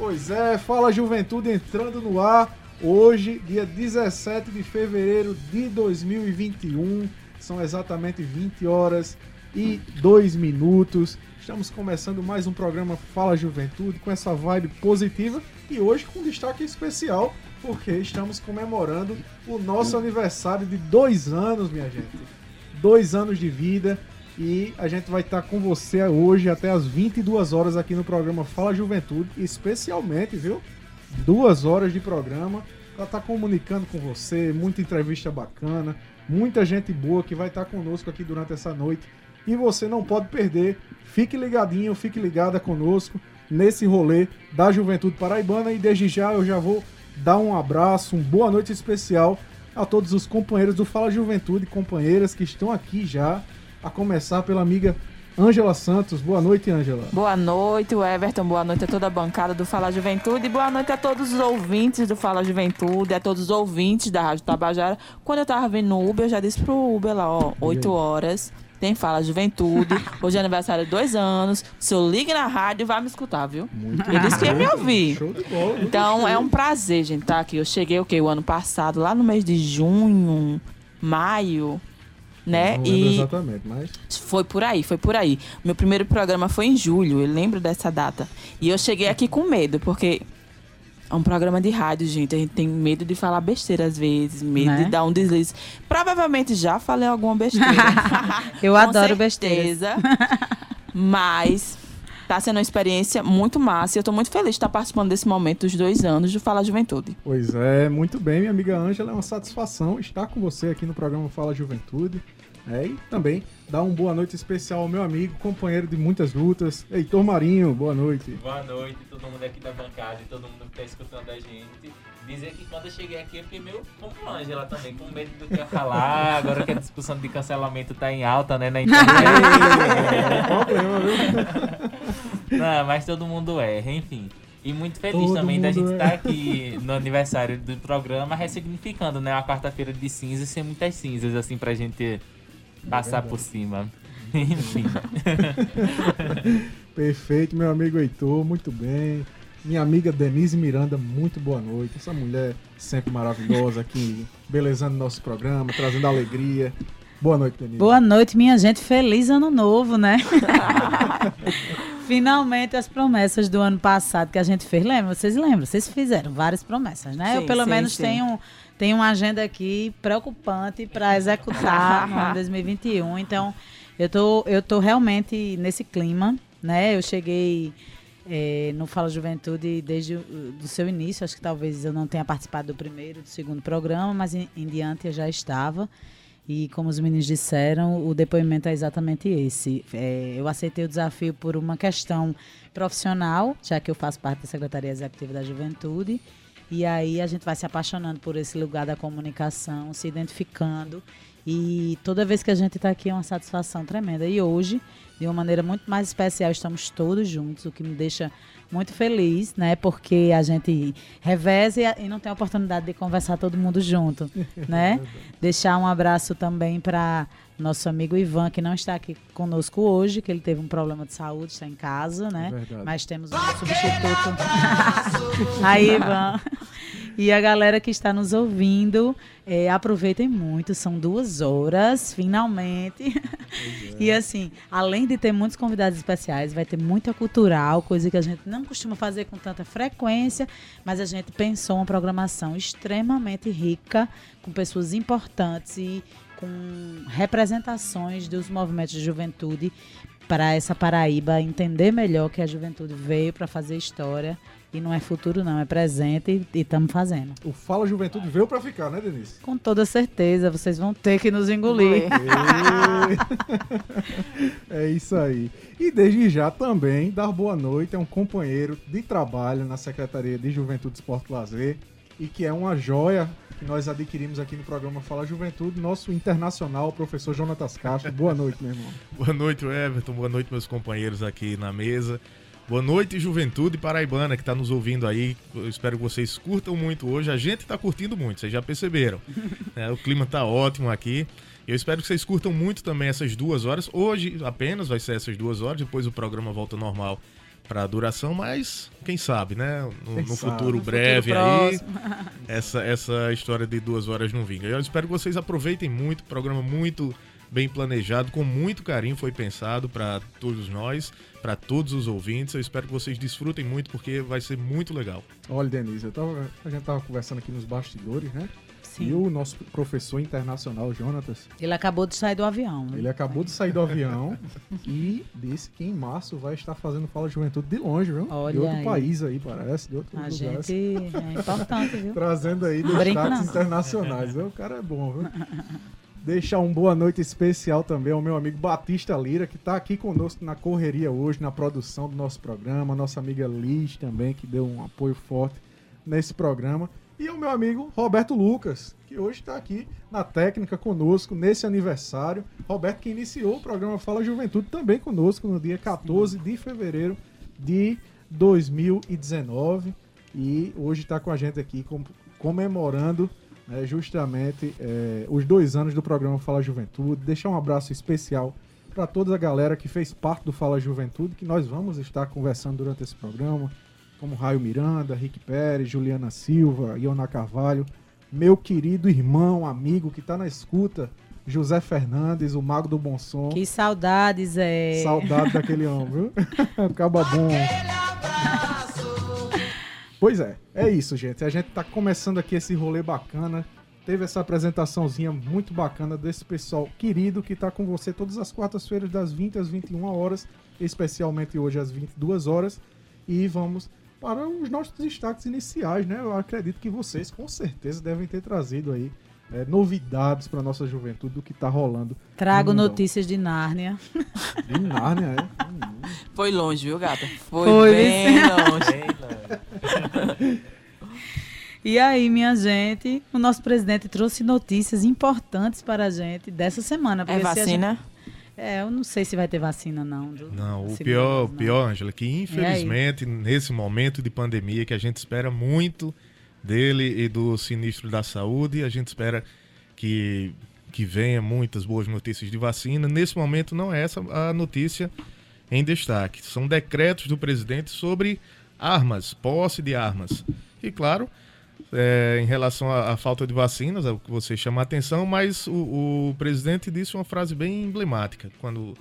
Pois é, Fala Juventude entrando no ar hoje, dia 17 de fevereiro de 2021. São exatamente 20 horas e 2 minutos. Estamos começando mais um programa Fala Juventude com essa vibe positiva e hoje com destaque especial porque estamos comemorando o nosso aniversário de dois anos, minha gente. Dois anos de vida e a gente vai estar com você hoje até as 22 horas aqui no programa Fala Juventude, especialmente, viu? Duas horas de programa para estar comunicando com você, muita entrevista bacana, muita gente boa que vai estar conosco aqui durante essa noite e você não pode perder. Fique ligadinho, fique ligada conosco nesse rolê da Juventude Paraibana e desde já eu já vou dar um abraço, um boa noite especial a todos os companheiros do Fala Juventude, companheiras que estão aqui já, a começar pela amiga Ângela Santos. Boa noite, Ângela. Boa noite, Everton. Boa noite a toda a bancada do Fala Juventude. E boa noite a todos os ouvintes do Fala Juventude, a todos os ouvintes da Rádio Tabajara. Quando eu tava vindo no Uber, eu já disse pro Uber lá, ó, 8 horas tem Fala Juventude. Hoje é aniversário de dois anos. Se eu ligue na rádio, vai me escutar, viu? Muito Ele disse que ia me ouvir. Show de bola. Então é um prazer, gente, tá aqui. Eu cheguei o quê? O ano passado, lá no mês de junho, maio. Né? Não e exatamente, mas foi por aí, foi por aí. Meu primeiro programa foi em julho, eu lembro dessa data. E eu cheguei aqui com medo, porque é um programa de rádio, gente. A gente tem medo de falar besteira às vezes, medo né? de dar um deslize. Provavelmente já falei alguma besteira. Eu adoro besteira. Mas tá sendo uma experiência muito massa e eu tô muito feliz de estar participando desse momento dos dois anos do Fala Juventude. Pois é, muito bem, minha amiga Ângela. É uma satisfação estar com você aqui no programa Fala Juventude. É, e também dar uma boa noite especial ao meu amigo, companheiro de muitas lutas, Heitor Marinho. Boa noite. Boa noite, todo mundo aqui da bancada e todo mundo que está escutando a gente. Dizer que quando eu cheguei aqui eu fiquei meio como Ângela também, com medo do que ia falar. Agora que a discussão de cancelamento tá em alta, né, na internet. é problema, viu? Não, mas todo mundo erra, enfim. E muito feliz Todo também da gente estar é. tá aqui no aniversário do programa, ressignificando, né? Uma quarta-feira de cinzas sem muitas cinzas, assim, pra gente Passar é por cima. Enfim. Perfeito, meu amigo Heitor, muito bem. Minha amiga Denise Miranda, muito boa noite. Essa mulher sempre maravilhosa aqui, belezando nosso programa, trazendo alegria. Boa noite, Denise. Boa noite, minha gente. Feliz ano novo, né? Finalmente as promessas do ano passado que a gente fez. Lembra? Vocês lembram? Vocês fizeram várias promessas, né? Sim, Eu pelo sim, menos sim. tenho tem uma agenda aqui preocupante para executar ano 2021. Então, eu tô, eu tô realmente nesse clima, né? Eu cheguei é, no Fala Juventude desde o seu início. Acho que talvez eu não tenha participado do primeiro, do segundo programa, mas em, em diante eu já estava. E como os meninos disseram, o depoimento é exatamente esse. É, eu aceitei o desafio por uma questão profissional, já que eu faço parte da Secretaria Executiva da Juventude. E aí a gente vai se apaixonando por esse lugar da comunicação, se identificando. E toda vez que a gente está aqui é uma satisfação tremenda. E hoje, de uma maneira muito mais especial, estamos todos juntos, o que me deixa muito feliz, né? Porque a gente reveza e, não tem a oportunidade de conversar todo mundo junto, né? Deixar um abraço também para nosso amigo Ivan, que não está aqui conosco hoje, que ele teve um problema de saúde, está em casa, né? É Mas temos um substituto. Aí, Ivan. E a galera que está nos ouvindo, é, aproveitem muito, são duas horas, finalmente. É. E assim, além de ter muitos convidados especiais, vai ter muita cultural, coisa que a gente não costuma fazer com tanta frequência, mas a gente pensou uma programação extremamente rica, com pessoas importantes e com representações dos movimentos de juventude para essa Paraíba entender melhor que a juventude veio para fazer história E não é futuro, não, é presente e estamos fazendo. O Fala Juventude veio para ficar, né, Denise? Com toda certeza, vocês vão ter que nos engolir. é isso aí. E desde já também dar boa noite a um companheiro de trabalho na Secretaria de Juventude, Esporte e Lazer e que é uma joia que nós adquirimos aqui no programa Fala Juventude, nosso internacional, professor Jonatas Castro. Boa noite, meu irmão. Boa noite, Everton. Boa noite, meus companheiros aqui na mesa. Boa noite, Juventude Paraibana, que está nos ouvindo aí. Eu espero que vocês curtam muito hoje. A gente está curtindo muito, vocês já perceberam. É, o clima está ótimo aqui. Eu espero que vocês curtam muito também essas duas horas. Hoje apenas vai ser essas duas horas, depois o programa volta normal para duração, mas quem sabe, né? No, no futuro no breve futuro aí, essa, essa história de duas horas não vinga. Eu espero que vocês aproveitem muito, programa muito bem planejado, com muito carinho foi pensado para todos nós, para todos os ouvintes. Eu espero que vocês desfrutem muito porque vai ser muito legal. Olha, Denise, eu tava, a gente tava conversando aqui nos bastidores, né? Sim. E o nosso professor internacional, Jonatas. Ele acabou de sair do avião. Ele acabou de sair do avião e disse que em março vai estar fazendo Fala Juventude de longe, viu? Olha de outro aí. país aí, parece, de outro A gente é importante, viu? Trazendo aí destaques internacionais. O cara é bom, viu? Deixar um boa noite especial também ao meu amigo Batista Lira, que está aqui conosco na correria hoje, na produção do nosso programa. Nossa amiga Liz também, que deu um apoio forte nesse programa. E ao meu amigo Roberto Lucas, que hoje está aqui na técnica conosco nesse aniversário. Roberto que iniciou o programa Fala Juventude também conosco no dia 14 de fevereiro de 2019. E hoje está com a gente aqui comemorando é, justamente é, os dois anos do programa Fala Juventude. Deixar um abraço especial para toda a galera que fez parte do Fala Juventude, que nós vamos estar conversando durante esse programa, como Raio Miranda, Rick Pérez, Juliana Silva, Iona Carvalho, meu querido irmão, amigo que está na escuta, José Fernandes, o Mago do Bom Som. Que saudades, é. Saudade daquele homem, viu? Acaba bom. Pois é, é isso, gente. A gente tá começando aqui esse rolê bacana. Teve essa apresentaçãozinha muito bacana desse pessoal querido que tá com você todas as quartas-feiras, das 20 às 21 horas, especialmente hoje às 22 horas. E vamos para os nossos destaques iniciais, né? Eu acredito que vocês com certeza devem ter trazido aí é, novidades para nossa juventude do que está rolando. Trago notícias de Nárnia. De Nárnia, é? Foi longe, viu, gata? Foi, Foi bem longe. E aí, minha gente, o nosso presidente trouxe notícias importantes para a gente dessa semana. É vacina? Gente... É, eu não sei se vai ter vacina, não. Do... Não, o pior, não. pior, Ângela, que infelizmente, nesse momento de pandemia, que a gente espera muito dele e do sinistro da saúde, a gente espera que, que venha muitas boas notícias de vacina. Nesse momento, não é essa a notícia em destaque. São decretos do presidente sobre armas, posse de armas. E claro, é, em relação à, à, falta de vacinas, é o que você chama a atenção, mas o, o, presidente disse uma frase bem emblemática quando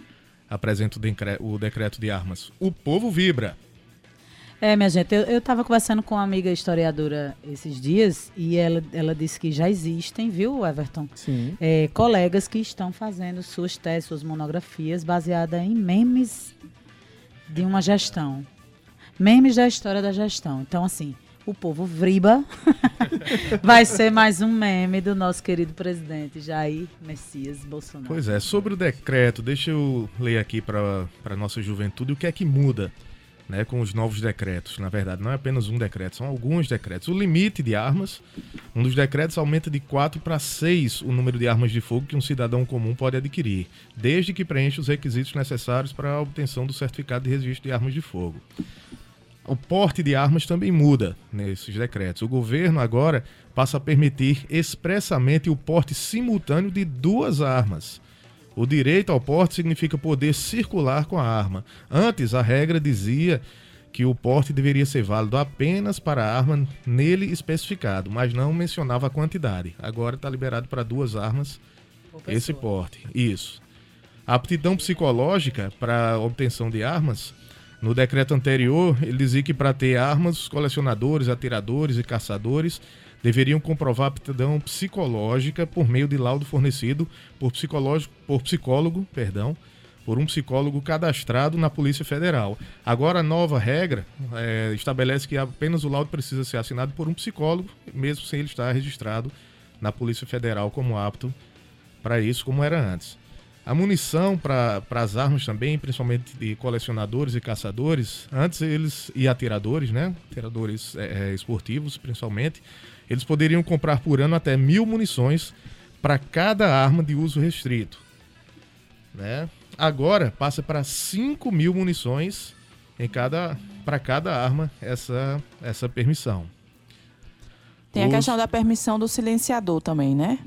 apresenta o, decre, o decreto de armas. O povo vibra. É, minha gente, eu estava conversando com uma amiga historiadora esses dias e ela, ela disse que já existem, viu, Everton? Sim. É, colegas que estão fazendo suas teses, suas monografias baseadas em memes de uma gestão. Memes da história da gestão. Então, assim, o povo vriba vai ser mais um meme do nosso querido presidente Jair Messias Bolsonaro. Pois é, sobre o decreto, deixa eu ler aqui para a nossa juventude o que é que muda né, com os novos decretos. Na verdade, não é apenas um decreto, são alguns decretos. O limite de armas, um dos decretos aumenta de 4 para 6 o número de armas de fogo que um cidadão comum pode adquirir, desde que preencha os requisitos necessários para a obtenção do certificado de registro de armas de fogo. O porte de armas também muda nesses decretos. O governo agora passa a permitir expressamente o porte simultâneo de duas armas o direito ao porte significa poder circular com a arma. Antes, a regra dizia que o porte deveria ser válido apenas para a arma nele especificado, mas não mencionava a quantidade. Agora está liberado para duas armas esse porte. Isso. A aptidão psicológica para a obtenção de armas, no decreto anterior, ele dizia que para ter armas, os colecionadores, atiradores e caçadores deveriam comprovar aptidão psicológica por meio de laudo fornecido por, psicológico, por psicólogo perdão, por um psicólogo cadastrado na Polícia Federal. Agora, a nova regra é, estabelece que apenas o laudo precisa ser assinado por um psicólogo, mesmo sem ele estar registrado na Polícia Federal como apto para isso, como era antes. A munição para as armas também, principalmente de colecionadores e caçadores, antes eles, e atiradores, né? Atiradores é, é, esportivos, principalmente, eles poderiam comprar por ano até mil munições para cada arma de uso restrito. Né? Agora passa para 5 mil munições em cada para cada arma essa, essa permissão. Tem Os... a questão da permissão do silenciador também, né?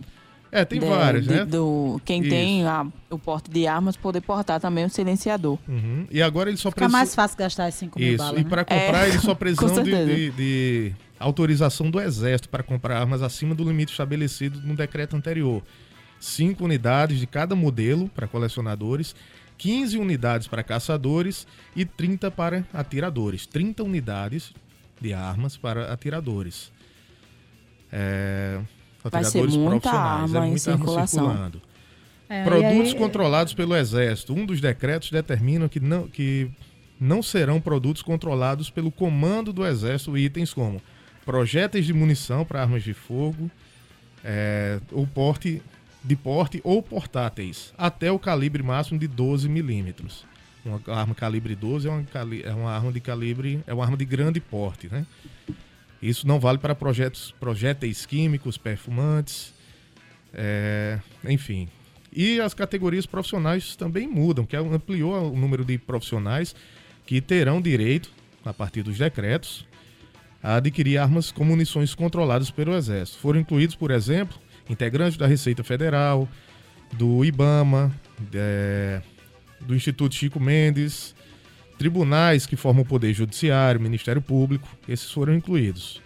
É, tem de, várias, de, né? Do, quem Isso. tem a, o porte de armas poder portar também o silenciador. Uhum. E agora ele só precisa... Fica mais fácil gastar as 5 mil Isso, e para comprar é, ele só precisa de, de, de, autorização do Exército para comprar armas acima do limite estabelecido no decreto anterior. 5 unidades de cada modelo para colecionadores, 15 unidades para caçadores e 30 para atiradores. 30 unidades de armas para atiradores. É, Vai ser muita arma é muita em circulação. Arma circulando. É, produtos aí... controlados pelo Exército. Um dos decretos determina que não, que não serão produtos controlados pelo comando do Exército itens como projéteis de munição para armas de fogo, é, ou porte de porte ou portáteis, até o calibre máximo de 12 milímetros. Uma arma calibre 12 é uma, é uma arma de calibre, é uma arma de grande porte, né? Isso não vale para projetos, projéteis químicos, perfumantes, é, enfim. E as categorias profissionais também mudam, que ampliou o número de profissionais que terão direito, a partir dos decretos, a adquirir armas com munições controladas pelo Exército. Foram incluídos, por exemplo, integrantes da Receita Federal, do IBAMA, é, do Instituto Chico Mendes, tribunais que formam o Poder Judiciário, Ministério Público, esses foram incluídos.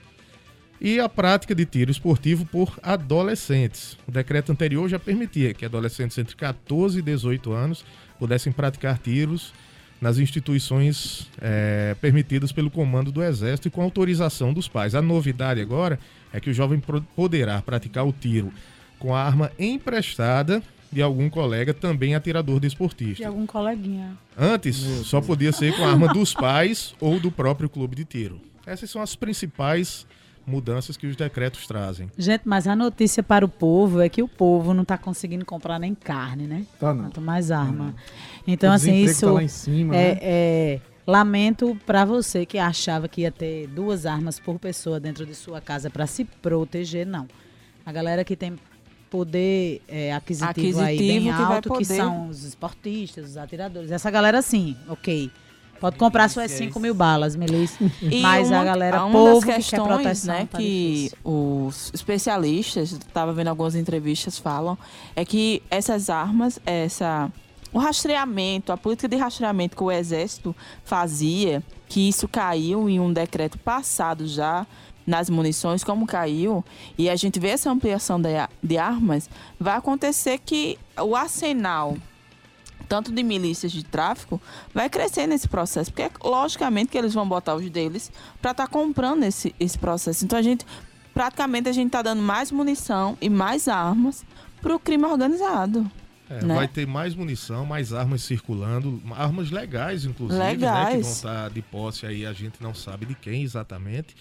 E a prática de tiro esportivo por adolescentes. O decreto anterior já permitia que adolescentes entre 14 e 18 anos pudessem praticar tiros nas instituições é, permitidas pelo comando do Exército e com autorização dos pais. A novidade agora é que o jovem poderá praticar o tiro com a arma emprestada de algum colega também atirador desportista. De algum coleguinha. Antes, só podia ser com a arma dos pais ou do próprio clube de tiro. Essas são as principais mudanças que os decretos trazem. Gente, mas a notícia para o povo é que o povo não está conseguindo comprar nem carne, né? Tá não. Quanto mais arma. Então, assim, isso tá cima, é, né? é, lamento para você que achava que ia ter duas armas por pessoa dentro de sua casa para se proteger, não. A galera que tem poder é, aquisitivo, aquisitivo, aí bem que alto, que são os esportistas, os atiradores. Essa galera, sim, ok. Pode comprar suas 5 mil balas, Melissa. Mas uma, a galera, uma povo das questões, que quer proteção, né, tá que os especialistas, estava vendo algumas entrevistas, falam, é que essas armas, essa o rastreamento, a política de rastreamento que o Exército fazia, que isso caiu em um decreto passado já, nas munições, como caiu, e a gente vê essa ampliação de, de armas, vai acontecer que o arsenal tanto de milícias de tráfico, vai crescer nesse processo. Porque, logicamente, que eles vão botar os deles para estar tá comprando esse, esse processo. Então, a gente, praticamente, a gente está dando mais munição e mais armas para o crime organizado. É, né? Vai ter mais munição, mais armas circulando, armas legais, inclusive, legais. Né, que vão estar tá de posse aí, a gente não sabe de quem exatamente.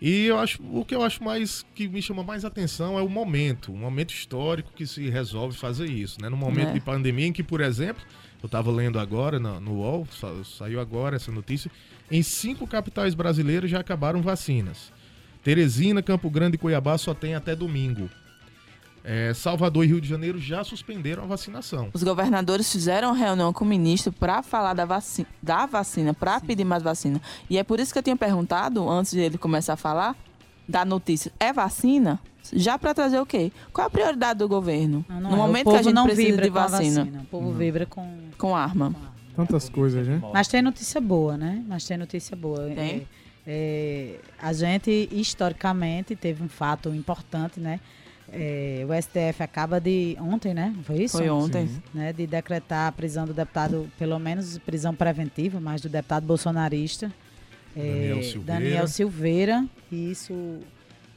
E eu acho, o que eu acho mais que me chama mais atenção é o momento, o momento histórico que se resolve fazer isso, né? No momento é. de pandemia em que, por exemplo, eu estava lendo agora no, no UOL, saiu agora essa notícia, em cinco capitais brasileiras já acabaram vacinas. Teresina, Campo Grande e Cuiabá só tem até domingo. É, Salvador e Rio de Janeiro já suspenderam a vacinação. Os governadores fizeram reunião com o ministro para falar da vacina, da vacina para pedir mais vacina. E é por isso que eu tinha perguntado, antes de ele começar a falar, da notícia: é vacina? Já para trazer o quê? Qual a prioridade do governo? Não, não no é. momento que a gente não precisa vibra de vacina. vacina. O povo não. vibra com, com arma. Tantas coisas, né? Mas tem notícia boa, né? Mas tem notícia boa. Tem? É, é, a gente, historicamente, teve um fato importante, né? É, o STF acaba de ontem, né? Foi isso? Foi ontem. Né, de decretar a prisão do deputado, pelo menos prisão preventiva, mas do deputado bolsonarista é, Daniel, Silveira. Daniel Silveira. E isso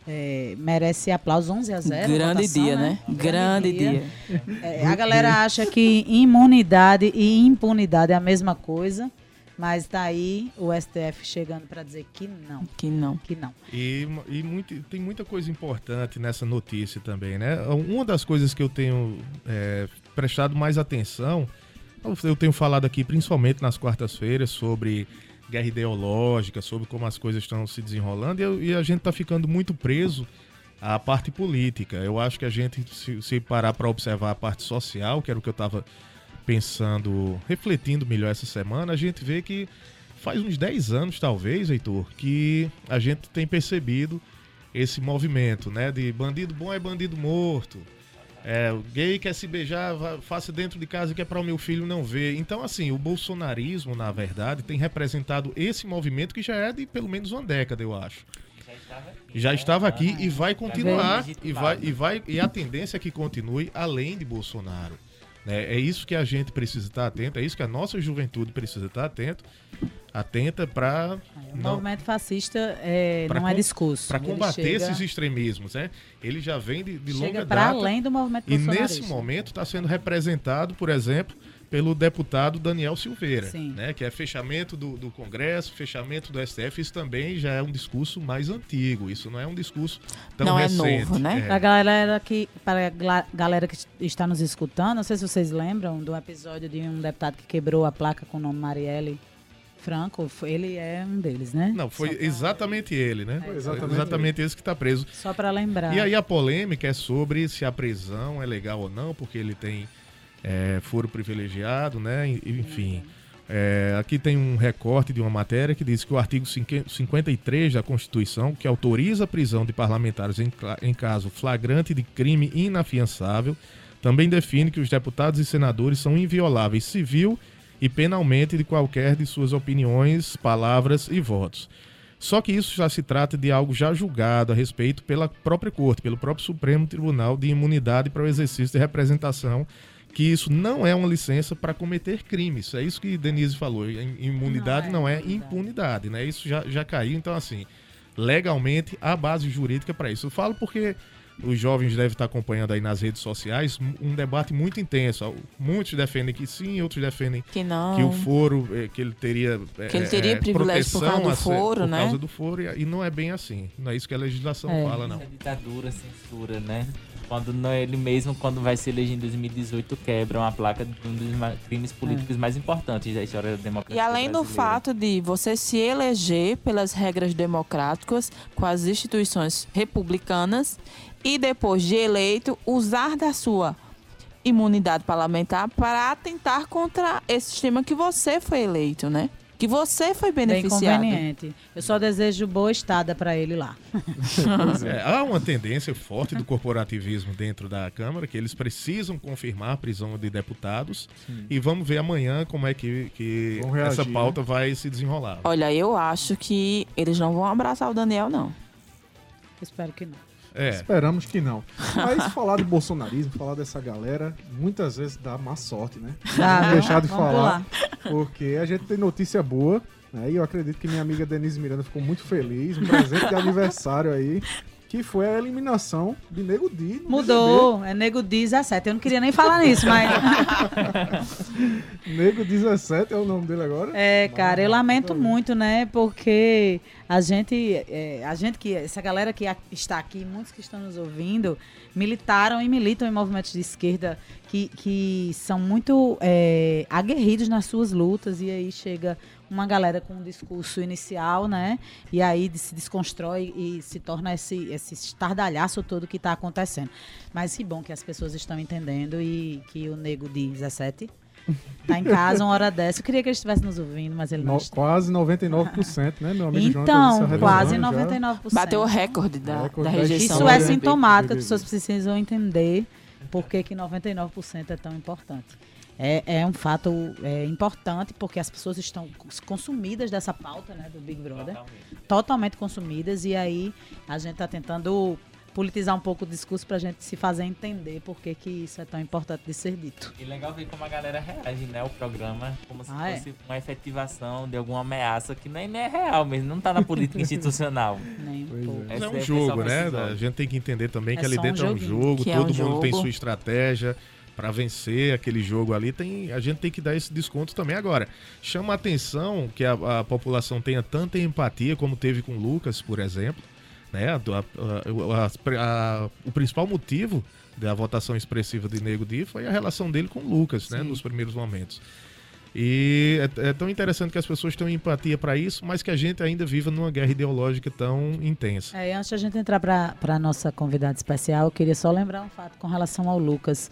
é, merece aplausos 11 a 0. Grande votação, dia, né? Grande, Grande dia. dia. É, a galera acha que imunidade e impunidade é a mesma coisa, mas tá aí o STF chegando para dizer que não. Que não. Que não. E, e muito, tem muita coisa importante nessa notícia também, né? Uma das coisas que eu tenho é, prestado mais atenção, eu tenho falado aqui principalmente nas quartas-feiras sobre guerra ideológica, sobre como as coisas estão se desenrolando e, eu, e a gente está ficando muito preso à parte política. Eu acho que a gente, se, se parar para observar a parte social, que era o que eu estava pensando, refletindo melhor essa semana, a gente vê que faz uns 10 anos, talvez, Heitor, que a gente tem percebido esse movimento, né? De bandido bom é bandido morto. É, o gay quer se beijar, faça dentro de casa que é para o meu filho não ver. Então, assim, o bolsonarismo, na verdade, tem representado esse movimento que já é de pelo menos uma década, eu acho. Já né? estava aqui e vai continuar e vai e vai e a tendência é que continue além de Bolsonaro. É, é isso que a gente precisa estar atento, é isso que a nossa juventude precisa estar atento, atenta para o movimento fascista é, não é discurso. Para combater chega, esses extremismos, né? Ele já vem de, de longa data. além do movimento E nesse momento está sendo representado, por exemplo, pelo deputado Daniel Silveira, Sim. né? Que é fechamento do, do, Congresso, fechamento do STF. Isso também já é um discurso mais antigo. Isso não é um discurso tão não recente. Não é novo, né? É. Para a galera que para a galera que está nos escutando, não sei se vocês lembram do episódio de um deputado que quebrou a placa com o nome Marielle Franco, ele é um deles, né? Não, foi pra... exatamente ele, né? Foi exatamente, exatamente esse que está preso. Só para lembrar. E aí a polêmica é sobre se a prisão é legal ou não, porque ele tem é, foro privilegiado, né? Enfim. É, aqui tem um recorte de uma matéria que diz que o artigo 53 da Constituição, que autoriza a prisão de parlamentares em, em caso flagrante de crime inafiançável, também define que os deputados e senadores são invioláveis civil e penalmente de qualquer de suas opiniões, palavras e votos. Só que isso já se trata de algo já julgado a respeito pela própria Corte, pelo próprio Supremo Tribunal de Imunidade para o Exercício de Representação, que isso não é uma licença para cometer crimes. É isso que Denise falou. Imunidade não é, não é impunidade, né? Isso já, já caiu. Então, assim, legalmente, a base jurídica para isso. Eu falo porque os jovens devem estar acompanhando aí nas redes sociais um debate muito intenso. Muitos defendem que sim, outros defendem que não. Que o foro, é, que ele teria que ele teria é, privilégio por causa do foro, por né? Por causa do foro e, não é bem assim. Não é isso que a legislação é. fala, não. É ditadura, censura, né? Quando não, ele mesmo, quando vai se eleger em 2018, quebra uma placa de um dos crimes políticos é. mais importantes da história da democracia. E além brasileira. do fato de você se eleger pelas regras democráticas com as instituições republicanas e depois de eleito usar da sua imunidade parlamentar para atentar contra esse sistema que você foi eleito, né? Que você foi beneficiado. Bem conveniente. Eu só desejo boa estada para ele lá. é, há uma tendência forte do corporativismo dentro da Câmara, que eles precisam confirmar a prisão de deputados. Sim. E vamos ver amanhã como é que, que reagir, essa pauta né? vai se desenrolar. Olha, eu acho que eles não vão abraçar o Daniel, não. Espero que não. É. Esperamos que não. Mas falar de bolsonarismo, falar dessa galera, muitas vezes dá má sorte, né? Tá, deixar de falar. Porque a gente tem notícia boa. Né? E eu acredito que minha amiga Denise Miranda ficou muito feliz. Um presente de aniversário aí que foi a eliminação de Nego Di. Mudou, BBB. é Nego Di 17. Eu não queria nem falar nisso, mas. Nego 17 é o nome dele agora? É, cara, eu lamento muito, né? Porque a gente, é, a gente que, essa galera que está aqui, muitos que estão nos ouvindo, militaram e militam em movimentos de esquerda que, que são muito é, aguerridos nas suas lutas e aí chega uma galera com um discurso inicial, né? E aí se desconstrói e se torna esse, esse estardalhaço todo que está acontecendo. Mas que bom que as pessoas estão entendendo e que o nego de 17 Tá em casa uma hora dessa. Eu queria que ele estivesse nos ouvindo, mas ele não no, está. Quase 99%, né, meu amigo Então, João, quase 99%. Já. Bateu o recorde da, recorde da rejeição. Isso é sintomático, as pessoas precisam entender por que, que 99% é tão importante. É, é um fato é, importante porque as pessoas estão consumidas dessa pauta né, do Big Brother. Totalmente. Totalmente consumidas. E aí a gente está tentando politizar um pouco o discurso para a gente se fazer entender por que, que isso é tão importante de ser dito. E legal ver como a galera reage, né? O programa, como se Ah, é? fosse uma efetivação de alguma ameaça que nem, nem é real mesmo, não tá na política institucional. Nem um é. é um é jogo, né? A gente tem que entender também É que ali só um dentro é um jogo, é todo um mundo tem jogo. sua estratégia para vencer aquele jogo ali. Tem, a gente tem que dar esse desconto também. Agora, chama a atenção que a, a população tenha tanta empatia como teve com o Lucas, por exemplo. Né? A- a- o principal motivo da votação expressiva de Nego Di foi a relação dele com o Lucas, né? Sim. Nos primeiros momentos. E é, é tão interessante que as pessoas tenham empatia para isso, mas que a gente ainda viva numa guerra ideológica tão intensa. É, antes de a gente entrar para a nossa convidada especial, eu queria só lembrar um fato com relação ao Lucas.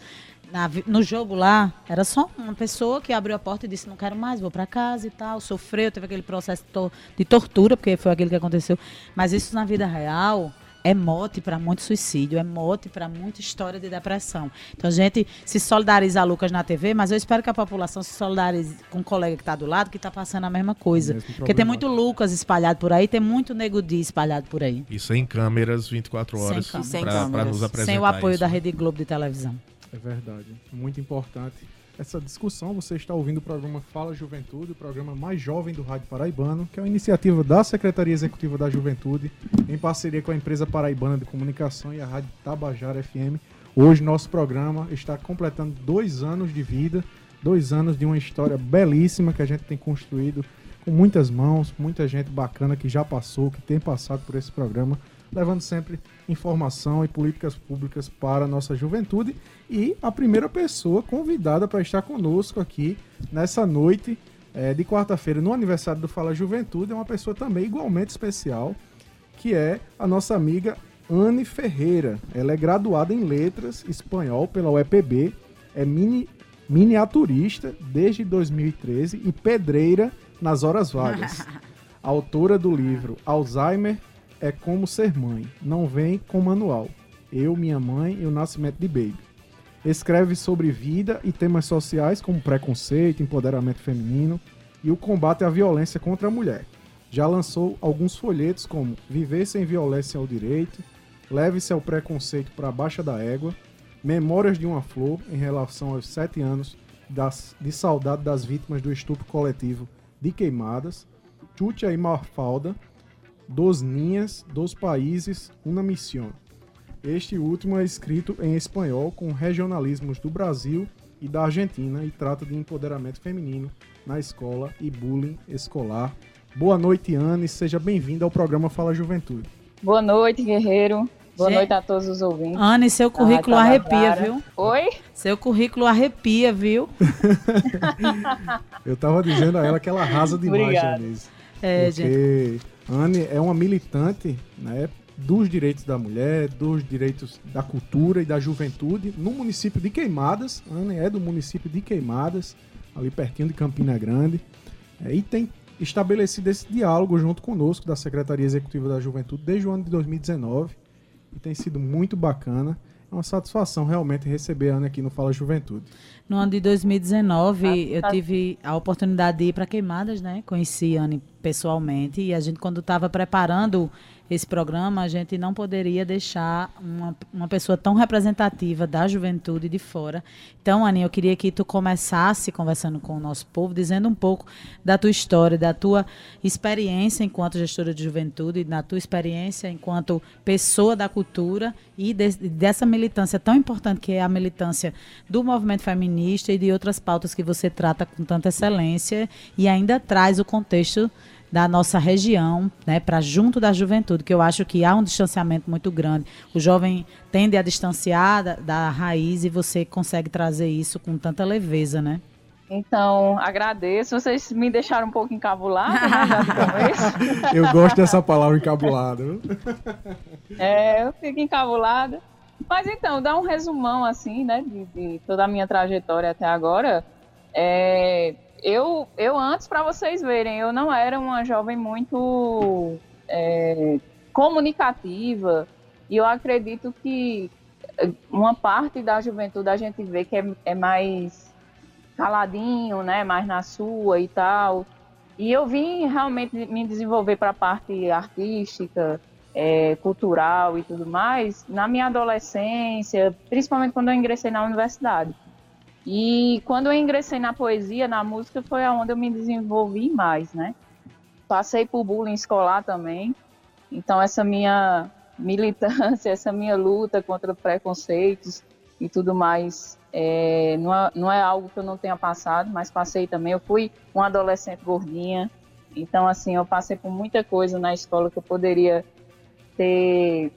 Na no jogo lá, era só uma pessoa que abriu a porta e disse: Não quero mais, vou para casa e tal. Sofreu, teve aquele processo de tortura, porque foi aquilo que aconteceu. Mas isso na vida real é mote para muito suicídio, é mote para muita história de depressão. Então a gente se solidariza a Lucas na TV, mas eu espero que a população se solidarize com um colega que está do lado, que está passando a mesma coisa. Mesmo Porque tem muito. Lucas espalhado por aí, tem muito Nego Di espalhado por aí. E sem câmeras 24 Sem horas para nos apresentar. Sem o apoio isso, da né? Rede Globo de televisão. É verdade. Muito importante essa discussão. Você está ouvindo o programa Fala Juventude, o programa mais jovem do Rádio Paraibano, que é uma iniciativa da Secretaria Executiva da Juventude, em parceria com a empresa paraibana de comunicação e a Rádio Tabajara FM. Hoje, nosso programa está completando dois anos de vida, dois anos de uma história belíssima que a gente tem construído com muitas mãos, muita gente bacana que já passou, que tem passado por esse programa, levando sempre informação e políticas públicas para a nossa juventude. E a primeira pessoa convidada para estar conosco aqui nessa noite eh, de quarta-feira, no aniversário do Fala Juventude, é uma pessoa também igualmente especial, que é a nossa amiga Anne Ferreira. Ela é graduada em Letras Espanhol pela UEPB, é mini, miniaturista desde 2013 e pedreira nas horas vagas. Autora do livro Alzheimer é como ser mãe, não vem com manual. Eu, minha mãe e o nascimento de Baby. Escreve sobre vida e temas sociais como preconceito, empoderamento feminino e o combate à violência contra a mulher. Já lançou alguns folhetos como Viver sem violência ao direito, Leve-se ao preconceito para baixa da égua, Memórias de uma flor em relação aos sete anos das- de saudade das vítimas do estupro coletivo de queimadas, Chucha e Mafalda, Dos Ninhas, Dos Países, Una Misión. Este último é escrito em espanhol com regionalismos do Brasil e da Argentina e trata de empoderamento feminino na escola e bullying escolar. Boa noite, Anne. Seja bem-vinda ao programa Fala Juventude. Boa noite, guerreiro. Boa Gente. noite a todos os ouvintes. Anne, seu currículo Ah, arrepia, viu? Oi? Seu currículo arrepia, viu? Eu tava dizendo a ela que ela arrasa demais, Obrigada. Janice. É, gente. Anne é uma militante né, dos direitos da mulher, dos direitos da cultura e da juventude no município de Queimadas. Anne é do município de Queimadas, ali pertinho de Campina Grande. É, e tem estabelecido esse diálogo junto conosco da Secretaria Executiva da Juventude desde o ano de 2019 e tem sido muito bacana. É uma satisfação realmente receber a Ana aqui no Fala Juventude. No ano de 2019, Ah, eu tá. tive a oportunidade de ir para Queimadas, né? Conheci a Anne pessoalmente e a gente, quando estava preparando esse programa, a gente não poderia deixar uma, uma pessoa tão representativa da juventude de fora. Então, Anne, eu queria que tu começasse conversando com o nosso povo, dizendo um pouco da tua história, da tua experiência enquanto gestora de juventude, da tua experiência enquanto pessoa da cultura e de- dessa militância tão importante que é a militância do movimento feminista e de outras pautas que você trata com tanta excelência e ainda traz o contexto da nossa região, né, para junto da juventude, que eu acho que há um distanciamento muito grande. O jovem tende a distanciar da, da raiz e você consegue trazer isso com tanta leveza, né? Então, agradeço. Vocês me deixaram um pouco encabulada, né. Eu gosto dessa palavra encabulada. É, eu fico encabulada. Mas então, dá um resumão, assim, né, de, de toda a minha trajetória até agora. É, eu, eu antes, para vocês verem, eu não era uma jovem muito é, comunicativa. E eu acredito que eh, uma parte da juventude a gente vê que é, é mais caladinho, né, mais na sua e tal. E eu vim realmente me desenvolver para a parte artística, é, cultural e tudo mais, na minha adolescência, principalmente quando eu ingressei na universidade. E quando eu ingressei na poesia, na música, foi aonde eu me desenvolvi mais, né? Passei por bullying escolar também, então essa minha militância, essa minha luta contra preconceitos e tudo mais, é, não, é, não é algo que eu não tenha passado, mas passei também. Eu fui uma adolescente gordinha, então assim, eu passei por muita coisa na escola que eu poderia ter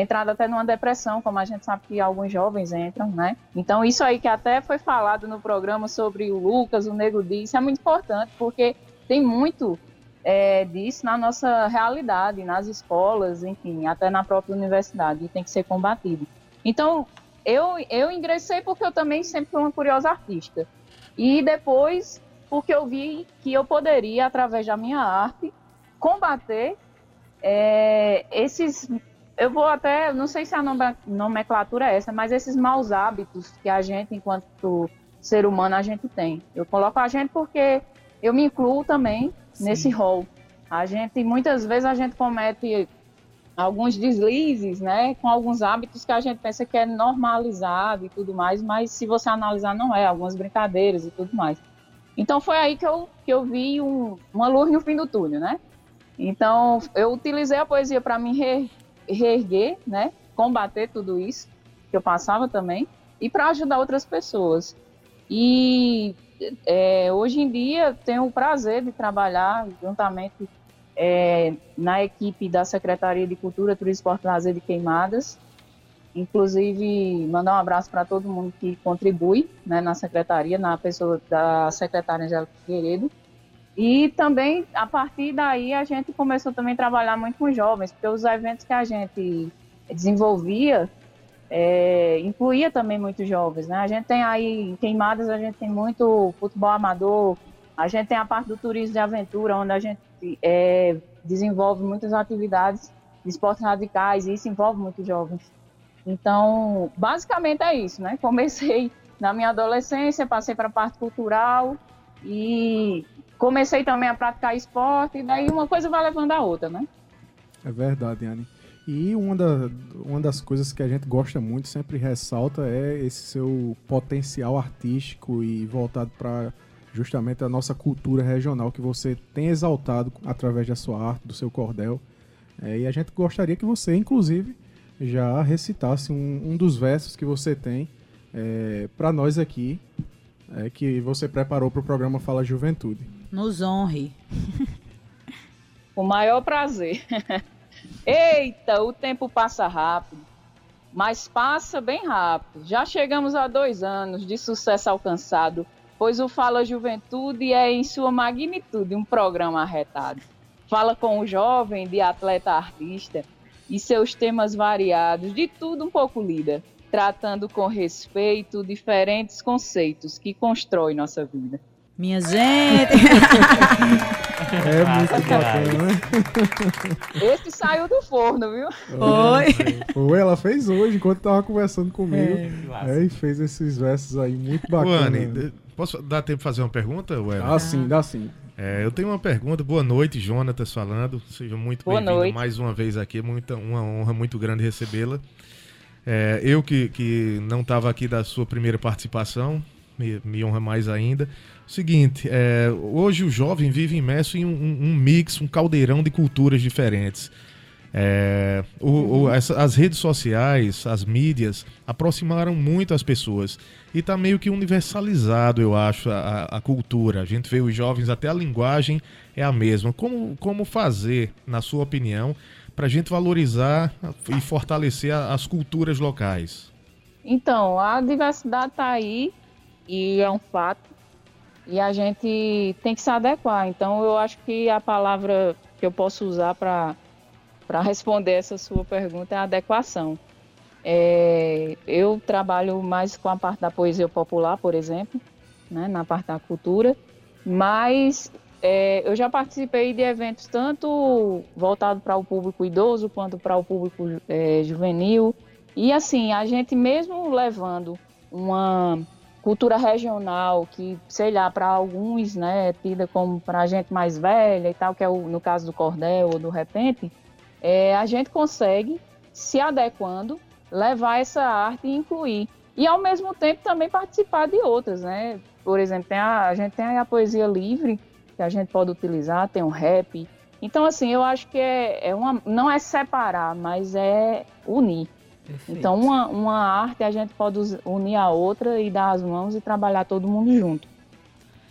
entrado até numa depressão, como a gente sabe que alguns jovens entram, né? Então isso aí que até foi falado no programa sobre o Lucas, o Nego Disse, é muito importante, porque tem muito é, disso na nossa realidade, nas escolas, enfim, até na própria universidade, e tem que ser combatido. Então, eu, eu ingressei porque eu também sempre fui uma curiosa artista. E depois, porque eu vi que eu poderia, através da minha arte, combater é, esses. Eu vou até. Não sei se a nomenclatura é essa, mas esses maus hábitos que a gente, enquanto ser humano, a gente tem. Eu coloco a gente porque eu me incluo também Sim. nesse rol. A gente, muitas vezes, a gente comete alguns deslizes, né, com alguns hábitos que a gente pensa que é normalizado e tudo mais, mas se você analisar não é, algumas brincadeiras e tudo mais. Então foi aí que eu, que eu vi um, uma luz no fim do túnel, né? Então eu utilizei a poesia para me re, reerguer, né, combater tudo isso que eu passava também e para ajudar outras pessoas. E é, hoje em dia tenho o prazer de trabalhar juntamente é, na equipe da Secretaria de Cultura, Turismo, Esporte e Lazer de Queimadas. Inclusive, mandar um abraço para todo mundo que contribui né, na secretaria, na pessoa da secretária Angélica Figueiredo. E também, a partir daí, a gente começou também a trabalhar muito com jovens, porque os eventos que a gente desenvolvia é, incluía também muitos jovens. Né? A gente tem aí, em Queimadas, a gente tem muito futebol amador, a gente tem a parte do turismo de aventura, onde a gente é, desenvolve muitas atividades de esportes radicais e isso envolve muitos jovens. Então, basicamente é isso, né? Comecei na minha adolescência, passei para a parte cultural e comecei também a praticar esporte, e daí uma coisa vai levando a outra, né? É verdade, Anne. E uma, da, uma das coisas que a gente gosta muito, sempre ressalta, é esse seu potencial artístico e voltado para justamente a nossa cultura regional que você tem exaltado através da sua arte, do seu cordel. É, e a gente gostaria que você, inclusive, já recitasse um, um dos versos que você tem é, para nós aqui, é, que você preparou para o programa Fala Juventude. Nos honre. O maior prazer. Eita, o tempo passa rápido, mas passa bem rápido. Já chegamos a dois anos de sucesso alcançado pois o Fala Juventude é, em sua magnitude, um programa arretado. Fala com o jovem de atleta artista e seus temas variados, de tudo um pouco lida, tratando com respeito diferentes conceitos que constroem nossa vida. Minha gente! é muito bacana, né? Esse saiu do forno, viu? Foi. Foi, ela fez hoje, enquanto tava conversando comigo. É, é e fez esses versos aí muito bacanas. Posso dar tempo de fazer uma pergunta, Ué? Dá sim, dá sim. É, eu tenho uma pergunta. Boa noite, Jonatas falando. Seja muito bem-vindo mais uma vez aqui. Muita, uma honra muito grande recebê-la. É, eu que, que não estava aqui da sua primeira participação, me, me honra mais ainda. Seguinte, é, hoje o jovem vive imerso em um, um, mix, um caldeirão de culturas diferentes. É, o, o, uhum. essa, as redes sociais, as mídias aproximaram muito as pessoas e está meio que universalizado, eu acho, a, a, cultura. A gente vê os jovens, até a linguagem é a mesma. Como, como fazer, na sua opinião, para a gente valorizar e fortalecer as culturas locais? Então, a diversidade está aí e é um fato. E a gente tem que se adequar. Então, eu acho que a palavra que eu posso usar para responder essa sua pergunta é adequação. É, eu trabalho mais com a parte da poesia popular, por exemplo, né, na parte da cultura, mas é, eu já participei de eventos tanto voltado para o público idoso quanto para o público é, juvenil. E assim, a gente mesmo levando uma cultura regional que, sei lá, para alguns, né, é tida como para a gente mais velha e tal, que é o, no caso do cordel ou do repente, é, a gente consegue, se adequando, levar essa arte e incluir. E ao mesmo tempo também participar de outras, né? Por exemplo, a, a gente tem a poesia livre, que a gente pode utilizar, tem o rap. Então, assim, eu acho que é, é uma, não é separar, mas é unir. Perfeito. Então, uma, uma arte a gente pode unir a outra e dar as mãos e trabalhar todo mundo junto.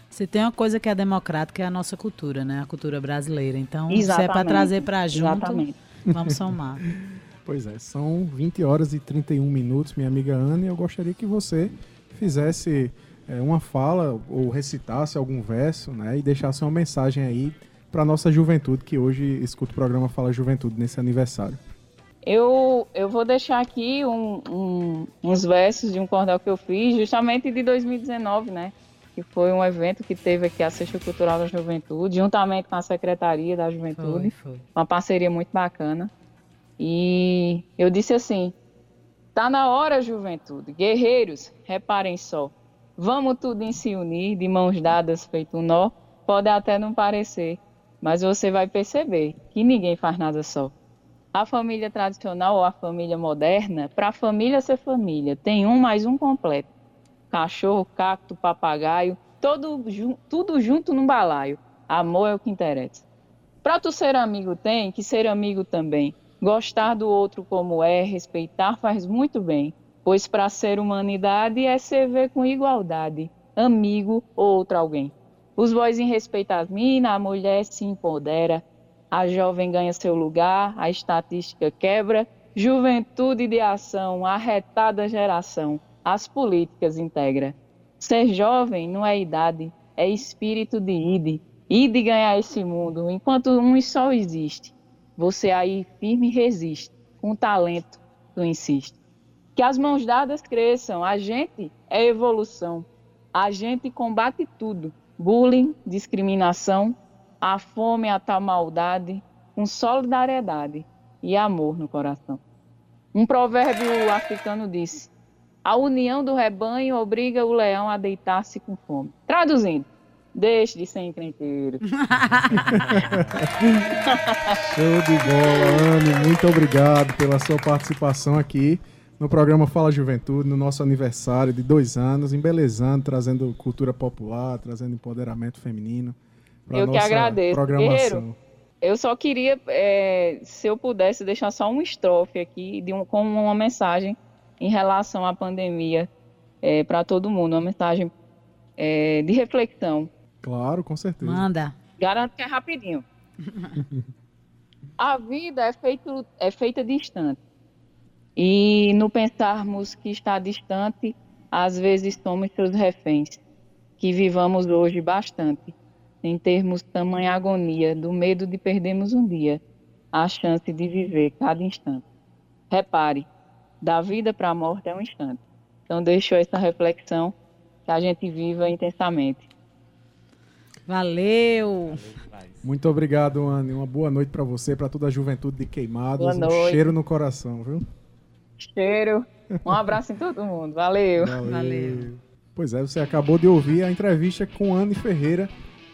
Se tem uma coisa que é democrática, é a nossa cultura, né? A cultura brasileira. Então, Exatamente. se é para trazer para junto, Exatamente. vamos somar. Pois é, são 20 horas e 31 minutos, minha amiga Ana, e eu gostaria que você fizesse é, uma fala ou recitasse algum verso, né? E deixasse uma mensagem aí para nossa juventude que hoje escuta o programa Fala Juventude nesse aniversário. Eu, eu vou deixar aqui um, um, uns versos de um cordel que eu fiz justamente de 2019, né? Que foi um evento que teve aqui a Sexta Cultural da Juventude, juntamente com a Secretaria da Juventude. Foi, foi. Uma parceria muito bacana. E eu disse assim: tá na hora, juventude. Guerreiros, reparem só. Vamos tudo em se unir, de mãos dadas, feito um nó. Pode até não parecer, mas você vai perceber que ninguém faz nada só. A família tradicional ou a família moderna, para a família ser família, tem um mais um completo. Cachorro, cacto, papagaio, todo, tudo junto num balaio. Amor é o que interessa. Para tu ser amigo tem que ser amigo também. Gostar do outro como é, respeitar faz muito bem, pois para ser humanidade é se ver com igualdade, amigo ou outro alguém. Os boys respeitam as minas, a mulher se empodera, a jovem ganha seu lugar, a estatística quebra, juventude de ação, arretada geração, as políticas integra. Ser jovem não é idade, é espírito de ide, ide ganhar esse mundo, enquanto um só existe. Você aí firme resiste, com talento tu insiste. Que as mãos dadas cresçam, a gente é evolução. A gente combate tudo, bullying, discriminação, a fome, a tal maldade, com solidariedade e amor no coração. Um provérbio africano disse: A união do rebanho obriga o leão a deitar-se com fome. Traduzindo, Deixe de ser encrenqueiro. Show de bola, Anne. Muito obrigado pela sua participação aqui no programa Fala Juventude, no nosso aniversário de dois anos, embelezando, trazendo cultura popular, trazendo empoderamento feminino. Eu que agradeço. Programação. eu só queria, é, se eu pudesse, deixar só uma estrofe aqui de um, com uma mensagem em relação à pandemia é, para todo mundo, uma mensagem é, de reflexão. Claro, com certeza. Manda. Garanto que é rapidinho. a vida é, feito, é feita distante. E no pensarmos que está distante, às vezes somos seus reféns, que vivamos hoje bastante, sem termos tamanha agonia do medo de perdermos um dia a chance de viver cada instante. Repare, da vida para a morte é um instante. Então deixo essa reflexão que a gente viva intensamente. Valeu! Muito obrigado, Anne. Uma boa noite para você, para toda a juventude de Queimados. Boa noite. Um cheiro no coração, viu? Cheiro. Um abraço em todo mundo. Valeu. Valeu. Valeu. Pois é, você acabou de ouvir a entrevista com Anne Ferreira,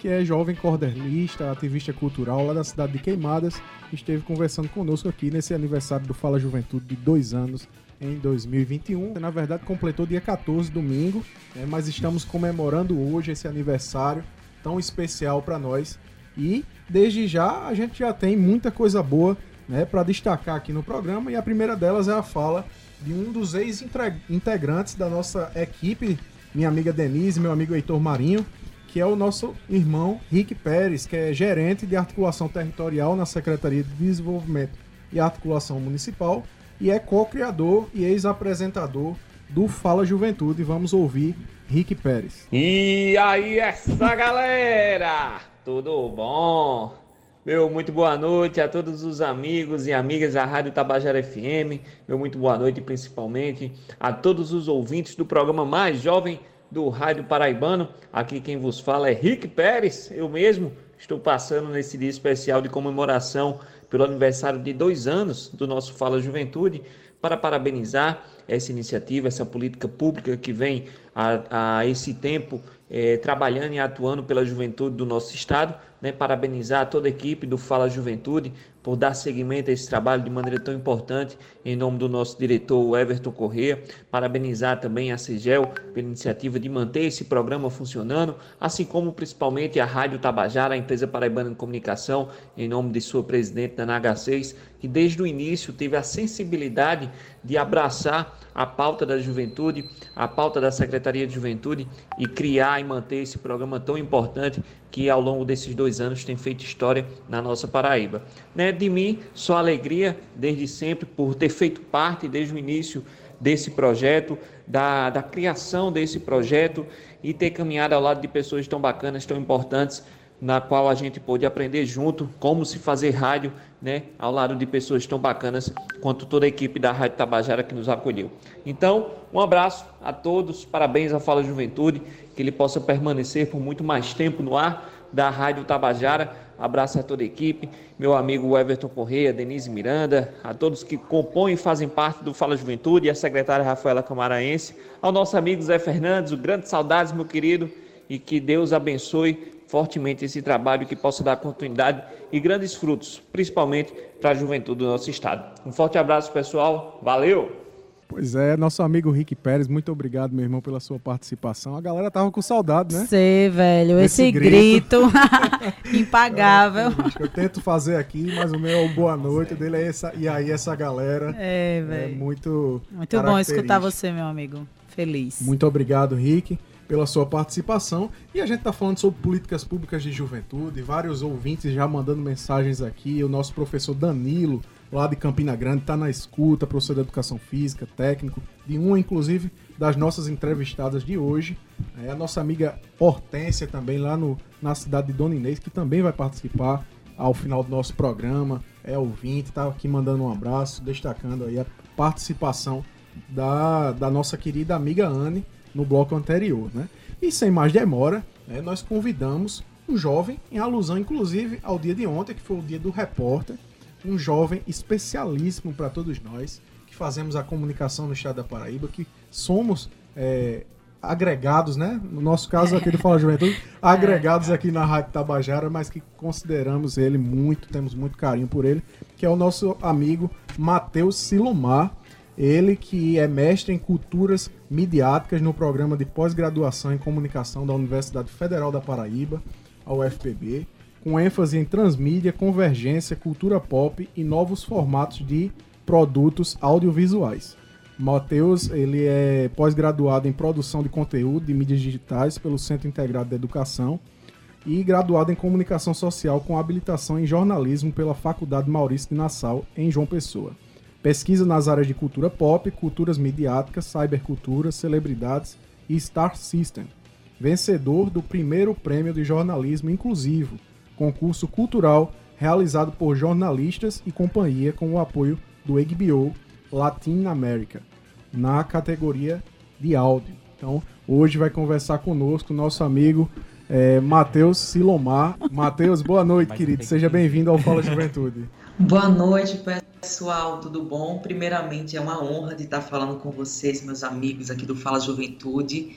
que é jovem cordelista, ativista cultural lá da cidade de Queimadas, esteve conversando conosco aqui nesse aniversário do Fala Juventude de dois anos em 2021. Na verdade, completou dia 14, domingo, né, mas estamos comemorando hoje esse aniversário tão especial para nós. E desde já a gente já tem muita coisa boa né, para destacar aqui no programa. E a primeira delas é a fala de um dos ex-integrantes da nossa equipe, minha amiga Denise, meu amigo Heitor Marinho, que é o nosso irmão Rick Pérez, que é gerente de articulação territorial na Secretaria de Desenvolvimento e Articulação Municipal e é co-criador e ex-apresentador do Fala Juventude. Vamos ouvir Rick Pérez. E aí, essa galera! Tudo bom? Meu muito boa noite a todos os amigos e amigas da Rádio Tabajara FM. Meu muito boa noite principalmente a todos os ouvintes do programa mais jovem do Rádio Paraibano. Aqui quem vos fala é Rick Pérez, eu mesmo. Estou passando nesse dia especial de comemoração pelo aniversário de dois anos do nosso Fala Juventude para parabenizar essa iniciativa, essa política pública que vem a, a esse tempo é, trabalhando e atuando pela juventude do nosso estado. Né, parabenizar toda a equipe do Fala Juventude por dar seguimento a esse trabalho de maneira tão importante, em nome do nosso diretor Everton Corrêa. Parabenizar também a CIGEL pela iniciativa de manter esse programa funcionando, assim como principalmente a Rádio Tabajara, a empresa paraibana de comunicação, em nome de sua presidente, Dana H6, que desde o início teve a sensibilidade de abraçar a pauta da juventude, a pauta da Secretaria de Juventude e criar e manter esse programa tão importante que ao longo desses dois anos tem feito história na nossa Paraíba. Né? De mim, só alegria desde sempre por ter feito parte desde o início desse projeto, da, da criação desse projeto e ter caminhado ao lado de pessoas tão bacanas, tão importantes na qual a gente pôde aprender junto como se fazer rádio, né, ao lado de pessoas tão bacanas quanto toda a equipe da Rádio Tabajara que nos acolheu. Então, um abraço a todos, parabéns à Fala Juventude, que ele possa permanecer por muito mais tempo no ar da Rádio Tabajara. Abraço a toda a equipe, meu amigo Everton Correia, Denise Miranda, a todos que compõem e fazem parte do Fala Juventude a secretária Rafaela Camaraense, ao nosso amigo Zé Fernandes, o grande saudades, meu querido, e que Deus abençoe fortemente esse trabalho que possa dar continuidade e grandes frutos, principalmente para a juventude do nosso estado. Um forte abraço, pessoal. Valeu! Pois é, nosso amigo Rick Pérez, muito obrigado, meu irmão, pela sua participação. A galera tava com saudade, né? Sei, velho, esse, esse grito, grito impagável. É, eu tento fazer aqui, mas o meu boa noite dele é essa, e aí essa galera. É, velho. É muito Muito bom escutar você, meu amigo. Feliz. Muito obrigado, Rick pela sua participação. E a gente está falando sobre políticas públicas de juventude, vários ouvintes já mandando mensagens aqui. O nosso professor Danilo, lá de Campina Grande, está na escuta, professor de educação física, técnico, de uma, inclusive, das nossas entrevistadas de hoje. É a nossa amiga Hortência, também lá no, na cidade de Dona Inês, que também vai participar ao final do nosso programa. É ouvinte, está aqui mandando um abraço, destacando aí a participação da, da nossa querida amiga Anne, no bloco anterior, né? E sem mais demora, né, nós convidamos um jovem, em alusão inclusive ao dia de ontem, que foi o dia do repórter, um jovem especialíssimo para todos nós, que fazemos a comunicação no estado da Paraíba, que somos é, agregados, né? No nosso caso aqui do Fala Juventude, agregados aqui na Rádio Tabajara, mas que consideramos ele muito, temos muito carinho por ele, que é o nosso amigo Matheus Silomar, ele que é mestre em culturas midiáticas no programa de pós-graduação em comunicação da Universidade Federal da Paraíba, a UFPB, com ênfase em transmídia, convergência, cultura pop e novos formatos de produtos audiovisuais. Matheus, ele é pós-graduado em produção de conteúdo de mídias digitais pelo Centro Integrado de Educação e graduado em comunicação social com habilitação em jornalismo pela Faculdade Maurício de Nassau, em João Pessoa. Pesquisa nas áreas de cultura pop, culturas midiáticas, cybercultura, celebridades e Star System. Vencedor do primeiro prêmio de jornalismo inclusivo, concurso cultural realizado por jornalistas e companhia com o apoio do HBO Latin America, na categoria de áudio. Então, hoje vai conversar conosco nosso amigo é, Matheus Silomar. Matheus, boa noite, querido. Seja bem-vindo ao Fala Juventude. Boa noite, pessoal, tudo bom? Primeiramente, é uma honra de estar falando com vocês, meus amigos aqui do Fala Juventude.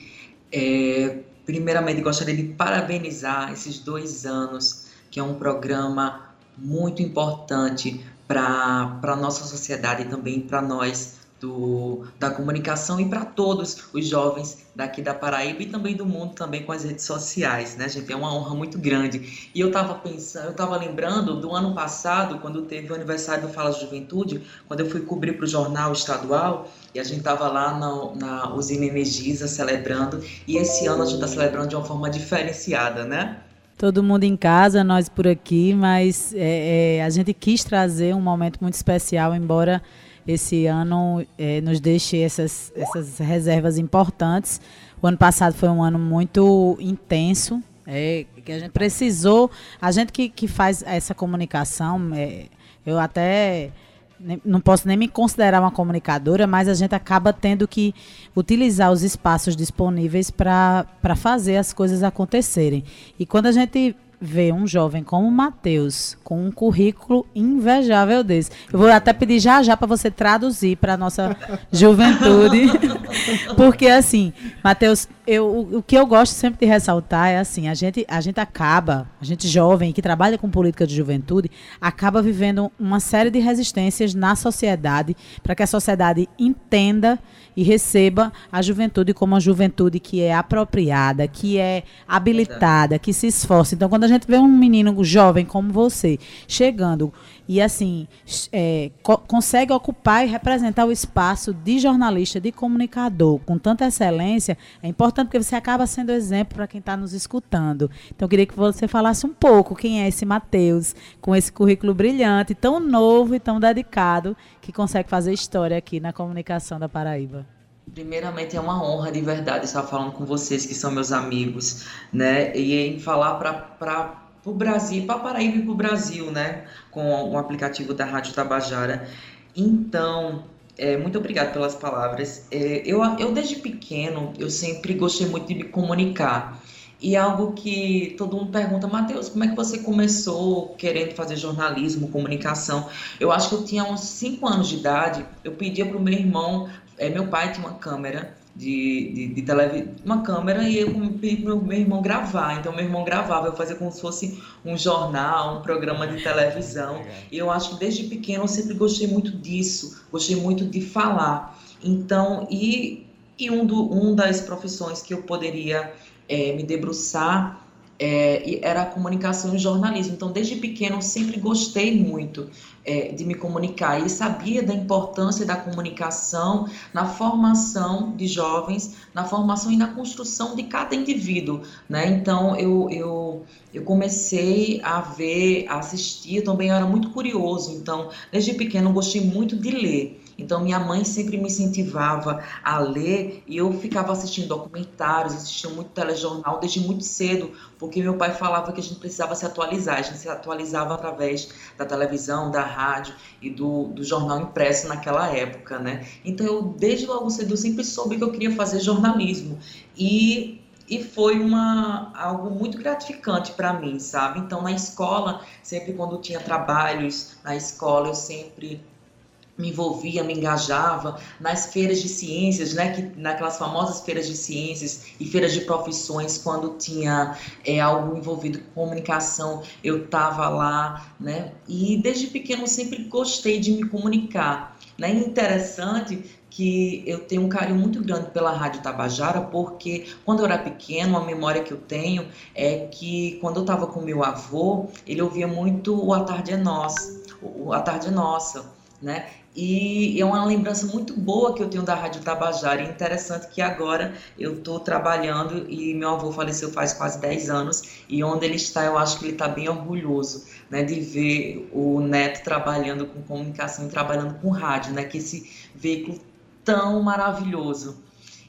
É, primeiramente, gostaria de parabenizar esses dois anos, que é um programa muito importante para a nossa sociedade e também para nós do, da comunicação e para todos os jovens daqui da Paraíba e também do mundo também com as redes sociais, né, gente? É uma honra muito grande. E eu estava pensando, eu estava lembrando do ano passado, quando teve o aniversário do Fala Juventude, quando eu fui cobrir para o jornal estadual e a gente estava lá na, na usina Energisa celebrando e esse ano a gente está celebrando de uma forma diferenciada, né? todo mundo em casa, nós por aqui, mas é, é, a gente quis trazer um momento muito especial, embora esse ano é, nos deixe essas, essas reservas importantes. O ano passado foi um ano muito intenso, é, que a gente precisou, a gente que, que faz essa comunicação, é, eu até não posso nem me considerar uma comunicadora, mas a gente acaba tendo que utilizar os espaços disponíveis para fazer as coisas acontecerem. E quando a gente ver um jovem como o Matheus com um currículo invejável desse. Eu vou até pedir já já para você traduzir para nossa juventude, porque assim, Matheus, eu, o que eu gosto sempre de ressaltar é assim, a gente, a gente acaba, a gente jovem que trabalha com política de juventude, acaba vivendo uma série de resistências na sociedade para que a sociedade entenda e receba a juventude como uma juventude que é apropriada, que é habilitada, que se esforça. Então, quando a gente vê um menino jovem como você chegando e assim é, co consegue ocupar e representar o espaço de jornalista, de comunicador com tanta excelência, é importante porque você acaba sendo exemplo para quem está nos escutando. Então, eu queria que você falasse um pouco quem é esse Matheus, com esse currículo brilhante, tão novo e tão dedicado, que consegue fazer história aqui na comunicação da Paraíba. Primeiramente é uma honra de verdade estar falando com vocês que são meus amigos, né? E em falar para o Brasil, para Paraíba e para o Brasil, né? Com o aplicativo da Rádio Tabajara. Então, é, muito obrigado pelas palavras. É, eu, eu desde pequeno eu sempre gostei muito de me comunicar. E algo que todo mundo pergunta, Matheus, como é que você começou querendo fazer jornalismo, comunicação? Eu acho que eu tinha uns 5 anos de idade, eu pedia para o meu irmão, é, meu pai tinha uma câmera de, de, de televisão, uma câmera e eu pedi para o meu irmão gravar. Então, meu irmão gravava, eu fazia como se fosse um jornal, um programa de televisão. E eu acho que desde pequeno eu sempre gostei muito disso, gostei muito de falar. Então, e, e um, do, um das profissões que eu poderia é, me debruçar é, era a comunicação e jornalismo. Então, desde pequeno, eu sempre gostei muito é, de me comunicar e sabia da importância da comunicação na formação de jovens, na formação e na construção de cada indivíduo. Né? Então, eu, eu, eu comecei a ver, a assistir, também eu era muito curioso. Então, desde pequeno, eu gostei muito de ler. Então, minha mãe sempre me incentivava a ler e eu ficava assistindo documentários, assistia muito telejornal desde muito cedo, porque meu pai falava que a gente precisava se atualizar. A gente se atualizava através da televisão, da rádio e do, do jornal impresso naquela época, né? Então, eu, desde logo cedo, eu sempre soube que eu queria fazer jornalismo. E e foi uma algo muito gratificante para mim, sabe? Então na escola, sempre quando tinha trabalhos na escola, eu sempre me envolvia, me engajava nas feiras de ciências, né, que, naquelas famosas feiras de ciências e feiras de profissões, quando tinha é, algo envolvido com comunicação, eu estava lá, né, e desde pequeno sempre gostei de me comunicar. Né, interessante que eu tenho um carinho muito grande pela Rádio Tabajara, porque quando eu era pequeno, a memória que eu tenho é que quando eu estava com meu avô, ele ouvia muito o A Tarde é Nossa, o A Tarde é Nossa, né? E é uma lembrança muito boa que eu tenho da Rádio Tabajara. E interessante que agora eu estou trabalhando e meu avô faleceu faz quase 10 anos. E onde ele está, eu acho que ele está bem orgulhoso né, de ver o neto trabalhando com comunicação e trabalhando com rádio, né, que esse veículo tão maravilhoso.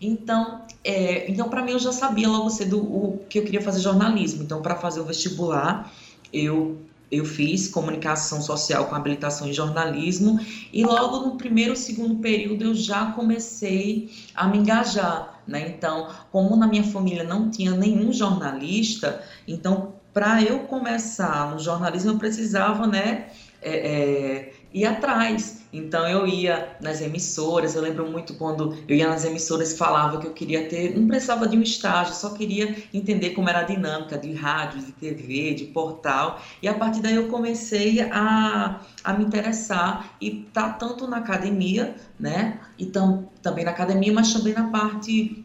Então, é, então para mim, eu já sabia logo cedo o que eu queria fazer jornalismo. Então, para fazer o vestibular, eu eu fiz comunicação social com habilitação em jornalismo e logo no primeiro segundo período eu já comecei a me engajar, né? Então, como na minha família não tinha nenhum jornalista, então para eu começar no jornalismo eu precisava, né, é, é, ir atrás. Então eu ia nas emissoras, eu lembro muito quando eu ia nas emissoras falava que eu queria ter, não precisava de um estágio, só queria entender como era a dinâmica de rádio, de TV, de portal. E a partir daí eu comecei a, a me interessar e tá tanto na academia, né? E tam, também na academia, mas também na parte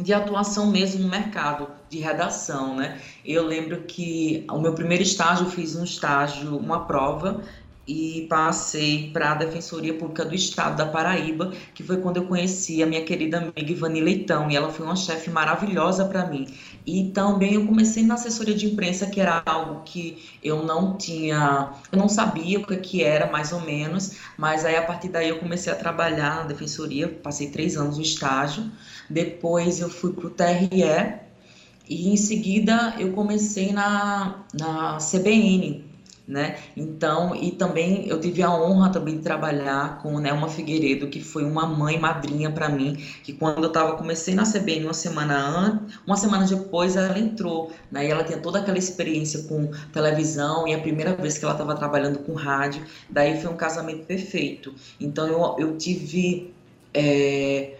de atuação mesmo no mercado de redação, né? Eu lembro que o meu primeiro estágio eu fiz um estágio, uma prova e passei para a Defensoria Pública do Estado da Paraíba, que foi quando eu conheci a minha querida amiga Ivani Leitão, e ela foi uma chefe maravilhosa para mim. E também eu comecei na assessoria de imprensa, que era algo que eu não tinha, eu não sabia o que era mais ou menos, mas aí a partir daí eu comecei a trabalhar na Defensoria, passei três anos no estágio, depois eu fui para o TRE, e em seguida eu comecei na, na CBN, né? Então, e também eu tive a honra também de trabalhar com Nelma Figueiredo, que foi uma mãe madrinha para mim, que quando eu estava comecei na CBN uma semana antes, uma semana depois ela entrou, né? E ela tinha toda aquela experiência com televisão e a primeira vez que ela estava trabalhando com rádio, daí foi um casamento perfeito. Então eu, eu tive é,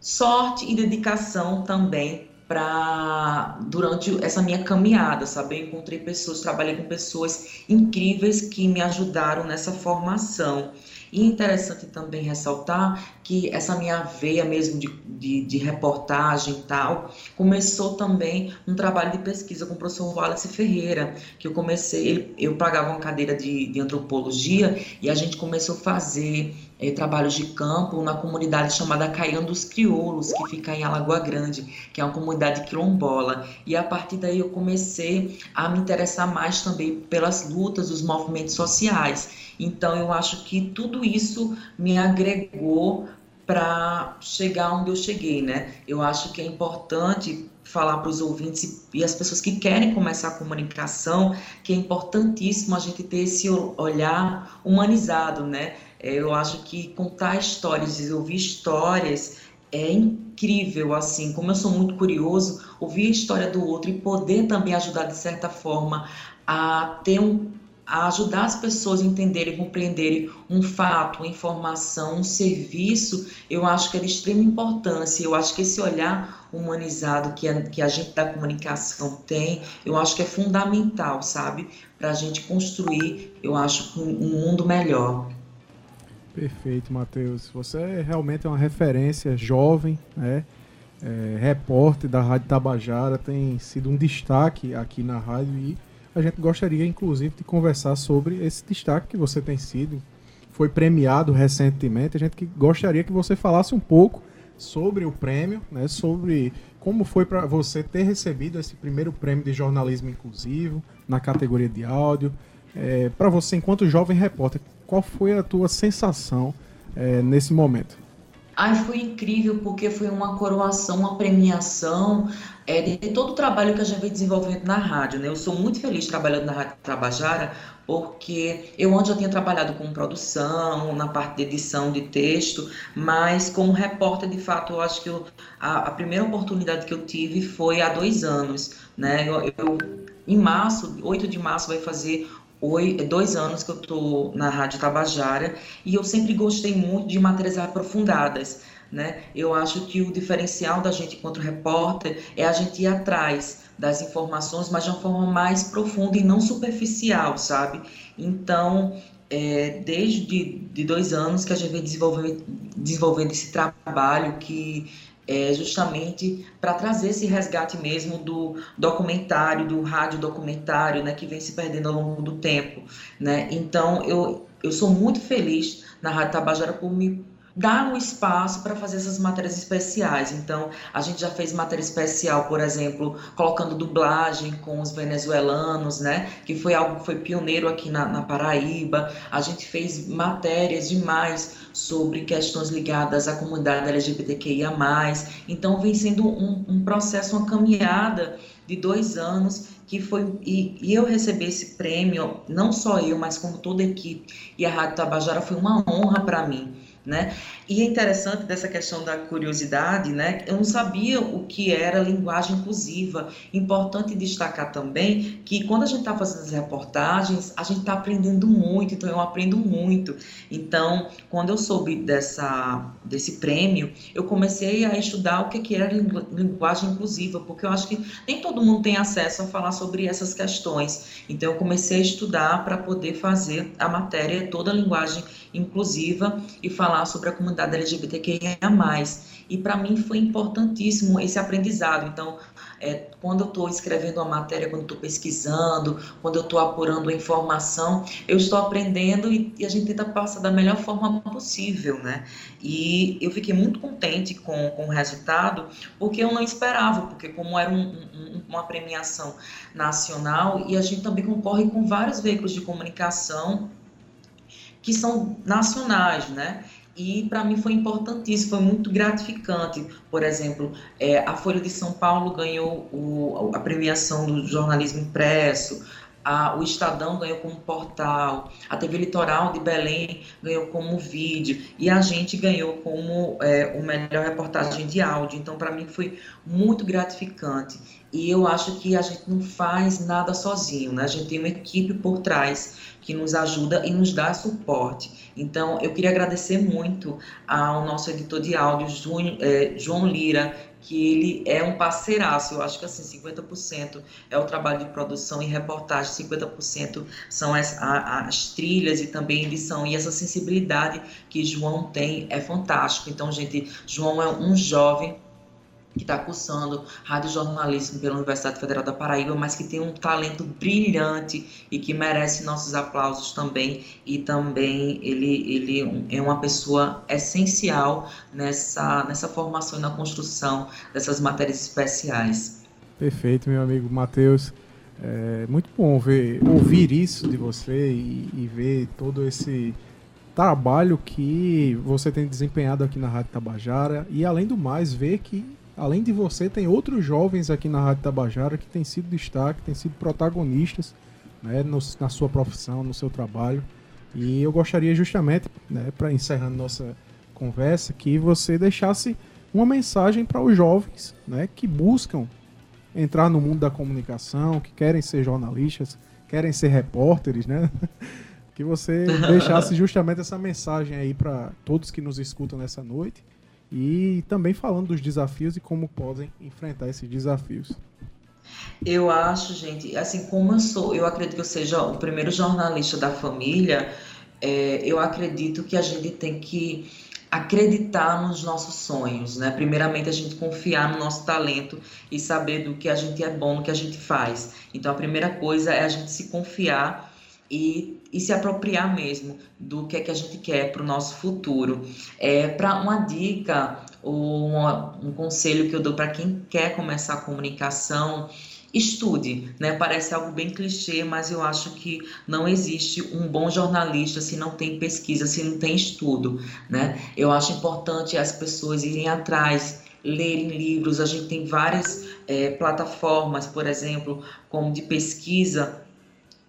sorte e dedicação também para durante essa minha caminhada, sabe? Eu encontrei pessoas, trabalhei com pessoas incríveis que me ajudaram nessa formação. E interessante também ressaltar que essa minha veia mesmo de, de, de, reportagem e tal, começou também um trabalho de pesquisa com o professor Wallace Ferreira, que eu comecei, ele, eu pagava uma cadeira de, de antropologia e a gente começou a fazer é, trabalhos de campo na comunidade chamada Caian dos Crioulos, que fica em Alagoa Grande, que é uma comunidade quilombola. E a partir daí eu comecei a me interessar mais também pelas lutas dos movimentos sociais. Então, eu acho que tudo isso me agregou para chegar onde eu cheguei, né? Eu acho que é importante falar para os ouvintes e as pessoas que querem começar a comunicação que é importantíssimo a gente ter esse olhar humanizado, né? É, eu acho que contar histórias, ouvir histórias é incrível, assim, como eu sou muito curioso, ouvir a história do outro e poder também ajudar de certa forma a ter um a ajudar as pessoas a entenderem, compreenderem um fato, uma informação, um serviço, eu acho que é de extrema importância. Eu acho que esse olhar humanizado que a, que a gente da comunicação tem, eu acho que é fundamental, sabe? Para a gente construir, eu acho, um, um mundo melhor. Perfeito, Matheus. Você é realmente uma referência jovem, né? É, repórter da Rádio Tabajara, tem sido um destaque aqui na rádio e a gente gostaria, inclusive, de conversar sobre esse destaque que você tem sido. Foi premiado recentemente. A gente que gostaria que você falasse um pouco sobre o prêmio, né, sobre como foi para você ter recebido esse primeiro prêmio de jornalismo inclusivo na categoria de áudio. É, para você, enquanto jovem repórter, qual foi a tua sensação é, nesse momento? Ai, foi incrível porque foi uma coroação, uma premiação é, de todo o trabalho que a gente vem desenvolvendo na rádio. Né? Eu sou muito feliz trabalhando na Rádio Tabajara porque eu antes já tinha trabalhado com produção, na parte de edição de texto, mas como repórter, de fato, eu acho que eu, a, a, primeira oportunidade que eu tive foi há dois anos. Né? Eu, eu, em março, 8 de março, vai fazer dois anos que eu estou na Rádio Tabajara e eu sempre gostei muito de matérias aprofundadas. Né? Eu acho que o diferencial da gente enquanto repórter é a gente ir atrás das informações, mas de uma forma mais profunda e não superficial, sabe? Então, é, desde de dois anos que a gente vem desenvolvendo, desenvolvendo esse trabalho que é justamente para trazer esse resgate mesmo do documentário, do rádio documentário, né, que vem se perdendo ao longo do tempo, né? Então eu eu sou muito feliz na Rádio Tabajara por me dar um espaço para fazer essas matérias especiais. Então, a gente já fez matéria especial, por exemplo, colocando dublagem com os venezuelanos, né? Que foi algo que foi pioneiro aqui na, na Paraíba. A gente fez matérias demais sobre questões ligadas à comunidade LGBTQIA. Então, vem sendo um, um processo, uma caminhada de dois anos que foi e, e, eu receber esse prêmio, não só eu, mas como toda a equipe e a Rádio Tabajara foi uma honra para mim né? E é interessante dessa questão da curiosidade, né? Eu não sabia o que era linguagem inclusiva. Importante destacar também que quando a gente está fazendo as reportagens, a gente está aprendendo muito, então eu aprendo muito. Então, quando eu soube dessa, desse prêmio, eu comecei a estudar o que, que era linguagem inclusiva, porque eu acho que nem todo mundo tem acesso a falar sobre essas questões. Então, eu comecei a estudar para poder fazer a matéria toda a linguagem inclusiva e falar sobre a comunidade LGBTQIA+. E para mim foi importantíssimo esse aprendizado. Então, é, quando eu estou escrevendo uma matéria, quando estou pesquisando, quando eu estou apurando a informação, eu estou aprendendo e, e, a gente tenta passar da melhor forma possível, né? E eu fiquei muito contente com, com o resultado, porque eu não esperava, porque como era um, um, uma premiação nacional e a gente também concorre com vários veículos de comunicação que são nacionais, né? E para mim foi importantíssimo, foi muito gratificante. Por exemplo, é, a Folha de São Paulo ganhou o, a premiação do jornalismo impresso, a, o Estadão ganhou como portal, a TV Litoral de Belém ganhou como vídeo e a gente ganhou como é, o melhor reportagem de áudio. Então, para mim foi muito gratificante. e eu acho que a gente não faz nada sozinho, né? A gente tem uma equipe por trás que nos ajuda e nos dá suporte. Então, eu queria agradecer muito ao nosso editor de áudio, João Lira, que ele é um parceiraço. Eu acho que assim, 50% é o trabalho de produção e reportagem, 50% são as, as trilhas e também edição. E essa sensibilidade que João tem é fantástico. Então, gente, João é um jovem que está cursando radiojornalismo pela Universidade Federal da Paraíba, mas que tem um talento brilhante e que merece nossos aplausos também. E também ele, ele é uma pessoa essencial nessa, nessa formação e na construção dessas matérias especiais. Perfeito, meu amigo Matheus. É muito bom ver, ouvir isso de você e, e ver todo esse trabalho que você tem desempenhado aqui na Rádio Tabajara e além do mais ver que além de você, tem outros jovens aqui na Rádio Tabajara que têm sido destaque, têm sido protagonistas né, no, na sua profissão, no seu trabalho. E eu gostaria justamente, né, para encerrando nossa conversa, que você deixasse uma mensagem para os jovens né, que buscam entrar no mundo da comunicação, que querem ser jornalistas, querem ser repórteres, né? que você deixasse justamente essa mensagem aí para todos que nos escutam nessa noite e também falando dos desafios e como podem enfrentar esses desafios. Eu acho, gente, assim como eu sou, eu acredito que eu seja o primeiro jornalista da família, é, eu acredito que a gente tem que acreditar nos nossos sonhos, né? Primeiramente a gente confiar no nosso talento e saber do que a gente é bom, no que a gente faz. Então a primeira coisa é a gente se confiar e, e se apropriar mesmo do que é que a gente quer para o nosso futuro. É, para uma dica ou uma, um conselho que eu dou para quem quer começar a comunicação, estude, né? Parece algo bem clichê, mas eu acho que não existe um bom jornalista se não tem pesquisa, se não tem estudo, né? Eu acho importante as pessoas irem atrás, lerem livros. A gente tem várias é, plataformas, por exemplo, como de pesquisa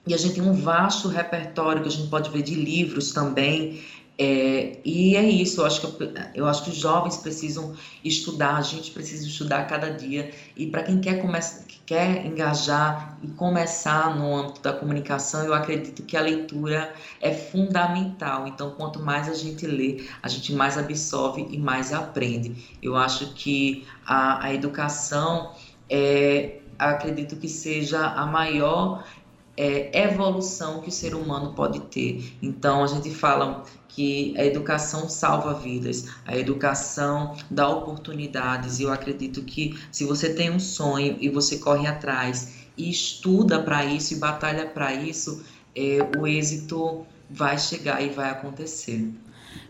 e a gente tem um vasto repertório que a gente pode ver de livros também. É, e é isso, eu acho, que eu, acho que os jovens precisam estudar, a gente precisa estudar cada dia. E para quem quer, começa, quer engajar e começar no âmbito da comunicação, eu acredito que a leitura é fundamental. Então, quanto mais a gente lê, a gente mais absorve e mais aprende. Eu acho que a, a educação é, acredito que seja a maior é, evolução que o ser humano pode ter. Então, a gente fala que a educação salva vidas, a educação dá oportunidades, e eu acredito que se você tem um sonho e você corre atrás e estuda para isso e batalha para isso, é, o êxito vai chegar e vai acontecer.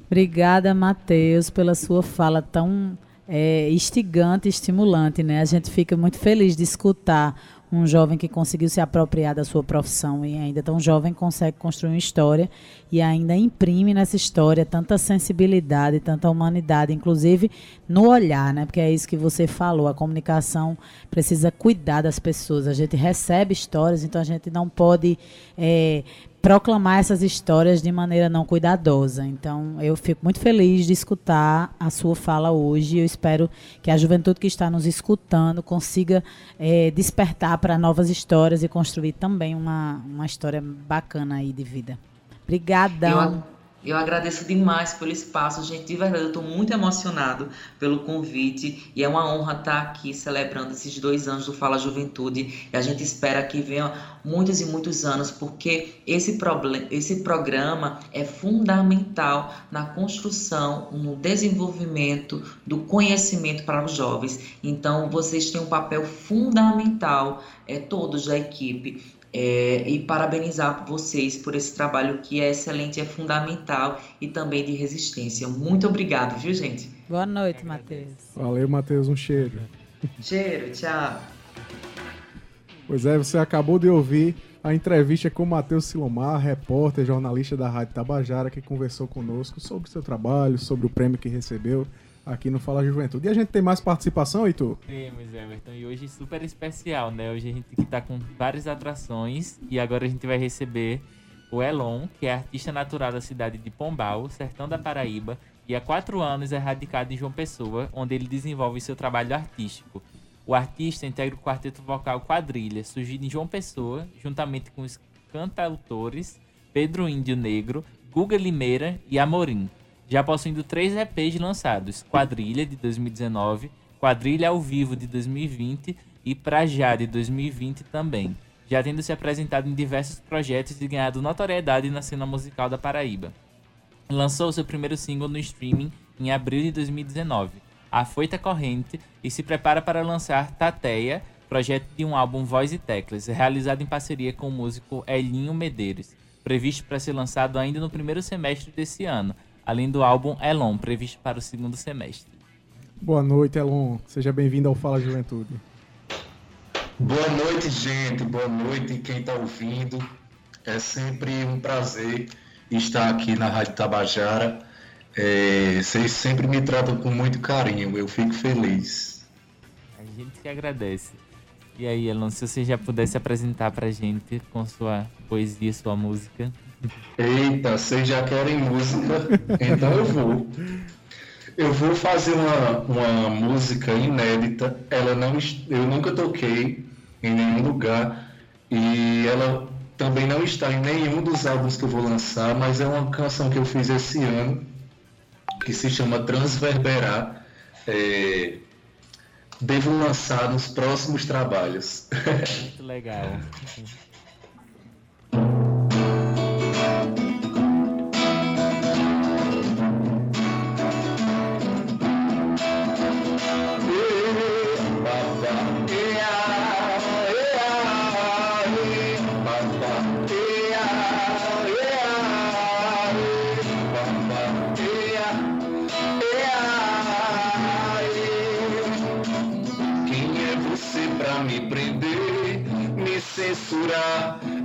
Obrigada, Matheus, pela sua fala tão é, instigante estimulante. Né? A gente fica muito feliz de escutar um jovem que conseguiu se apropriar da sua profissão e ainda tão jovem consegue construir uma história e ainda imprime nessa história tanta sensibilidade, tanta humanidade, inclusive no olhar, né? Porque é isso que você falou, a comunicação precisa cuidar das pessoas. A gente recebe histórias, então a gente não pode é, proclamar essas histórias de maneira não cuidadosa. Então, eu fico muito feliz de escutar a sua fala hoje. Eu espero que a juventude que está nos escutando consiga é, despertar para novas histórias e construir também uma, uma história bacana aí de vida. Obrigadão. Eu... Eu agradeço demais pelo espaço, gente. De verdade, eu estou muito emocionado pelo convite e é uma honra estar aqui celebrando esses dois anos do Fala Juventude. E a gente espera que venha muitos e muitos anos, porque esse, problema, esse programa é fundamental na construção, no desenvolvimento do conhecimento para os jovens. Então, vocês têm um papel fundamental, é, todos da equipe, é, e parabenizar vocês por esse trabalho que é excelente, é fundamental e também de resistência. Muito obrigado, viu, gente? Boa noite, Matheus. Valeu, Matheus. Um cheiro. Cheiro, tchau. Pois é, você acabou de ouvir a entrevista com o Matheus Silomar, repórter, jornalista da Rádio Tabajara, que conversou conosco sobre o seu trabalho, sobre o prêmio que recebeu aqui no Fala Juventude. E a gente tem mais participação, Heitor? Temos, Everton. E hoje super especial, né? Hoje a gente está com várias atrações e agora a gente vai receber o Elon, que é artista natural da cidade de Pombal, sertão da Paraíba, e há quatro anos é radicado em João Pessoa, onde ele desenvolve seu trabalho artístico. O artista integra o quarteto vocal Quadrilha, surgido em João Pessoa, juntamente com os cantautores Pedro Índio Negro, Guga Limeira e Amorim, já possuindo três EPs lançados: Quadrilha de 2019, Quadrilha ao Vivo de 2020 e Pra Já de 2020 também, já tendo se apresentado em diversos projetos e ganhado notoriedade na cena musical da Paraíba. Lançou seu primeiro single no streaming em abril de 2019, A Foita Corrente, e se prepara para lançar Tateia, projeto de um álbum Voz e Teclas, realizado em parceria com o músico Elinho Medeiros, previsto para ser lançado ainda no primeiro semestre desse ano, além do álbum Elon, previsto para o segundo semestre. Boa noite, Elon. Seja bem-vindo ao Fala Juventude. Boa noite, gente. Boa noite quem está ouvindo. É sempre um prazer estar aqui na Rádio Tabajara. É, vocês sempre me tratam com muito carinho. Eu fico feliz. A gente que agradece. E aí, Elon, se você já pudesse apresentar pra gente com sua poesia, sua música. Eita, vocês já querem música? Então eu vou. Eu vou fazer uma, uma música inédita. Ela não, eu nunca toquei em nenhum lugar e ela também não está em nenhum dos álbuns que eu vou lançar, mas é uma canção que eu fiz esse ano que se chama Transverberar. É, devo lançar nos próximos trabalhos. Muito legal.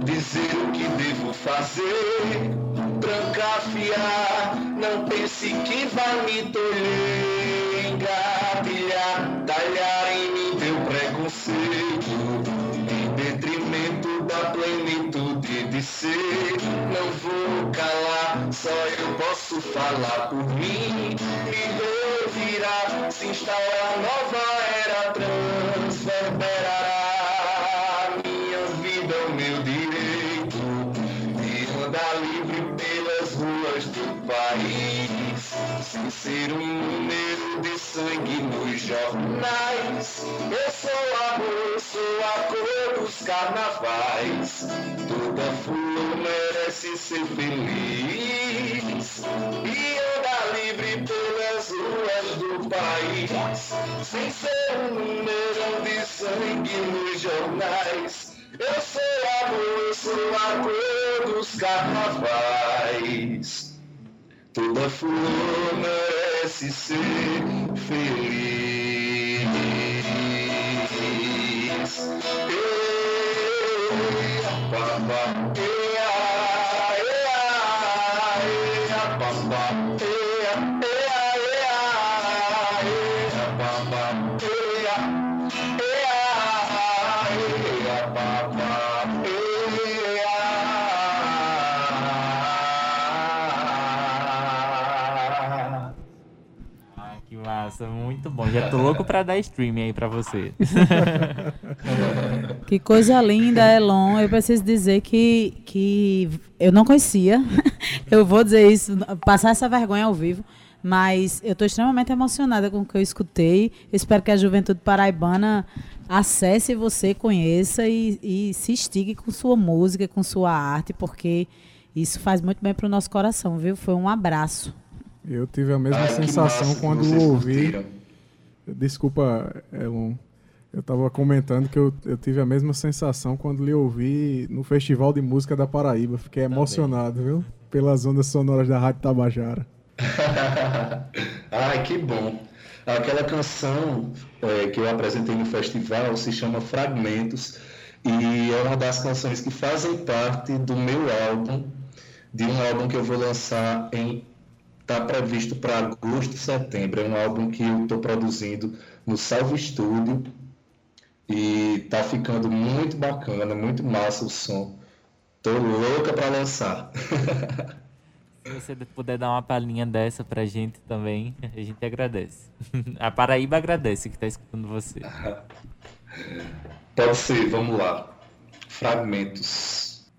dizer o que devo fazer, trancafiar, não pense que vai me tolher, engatilhar, talhar em mim teu preconceito, em detrimento da plenitude de ser, não vou calar, só eu posso falar por mim, me ouvirá, se instaura nova era ser um número de sangue nos jornais. Eu sou amor, sou a cor dos carnavais. Toda flor merece ser feliz e andar livre pelas ruas do país, sem ser um número de sangue nos jornais. Eu sou amor, sou a cor dos carnavais. Toda flor merece ser feliz. Ei, papá, ea, bom. Já tô louco pra dar streaming aí pra você. que coisa linda, Elon. Eu preciso dizer que, que eu não conhecia. eu vou dizer isso, passar essa vergonha ao vivo. Mas eu estou extremamente emocionada com o que eu escutei. Eu espero que a juventude paraibana acesse você, conheça e, e se estigue com sua música, com sua arte, porque isso faz muito bem para o nosso coração, viu? Foi um abraço. Eu tive a mesma Ai, sensação quando ouvi. Curtiram. Desculpa, Elon. Eu estava comentando que eu, eu tive a mesma sensação quando lhe ouvi no Festival de Música da Paraíba. Fiquei emocionado, viu? Pelas ondas sonoras da Rádio Tabajara. Ai, que bom. Aquela canção é, que eu apresentei no festival se chama Fragmentos e é uma das canções que fazem parte do meu álbum, de um álbum que eu vou lançar em está previsto para agosto, setembro. É um álbum que eu estou produzindo no Salvo Estúdio e está ficando muito bacana, muito massa o som. Tô louca para lançar. Se você puder dar uma palhinha dessa pra gente também, a gente agradece. A Paraíba agradece que tá escutando você. Pode ser, vamos lá. Fragmentos.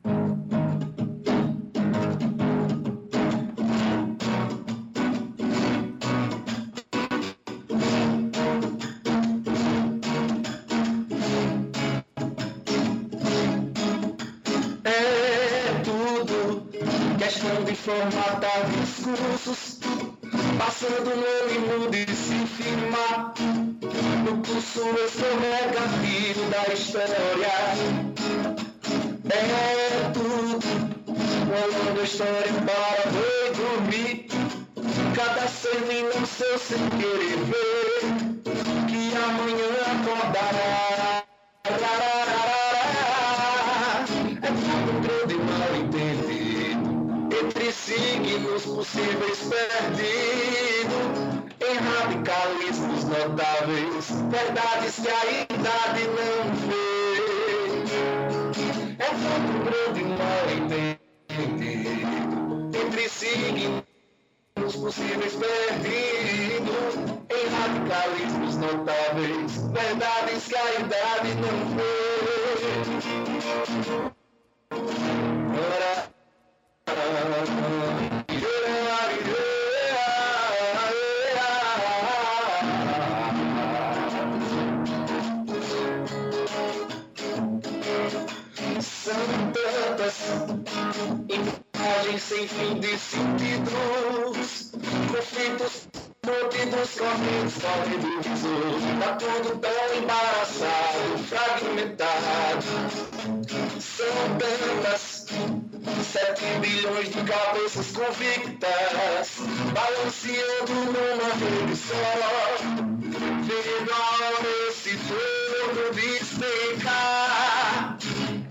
Fogo despencar.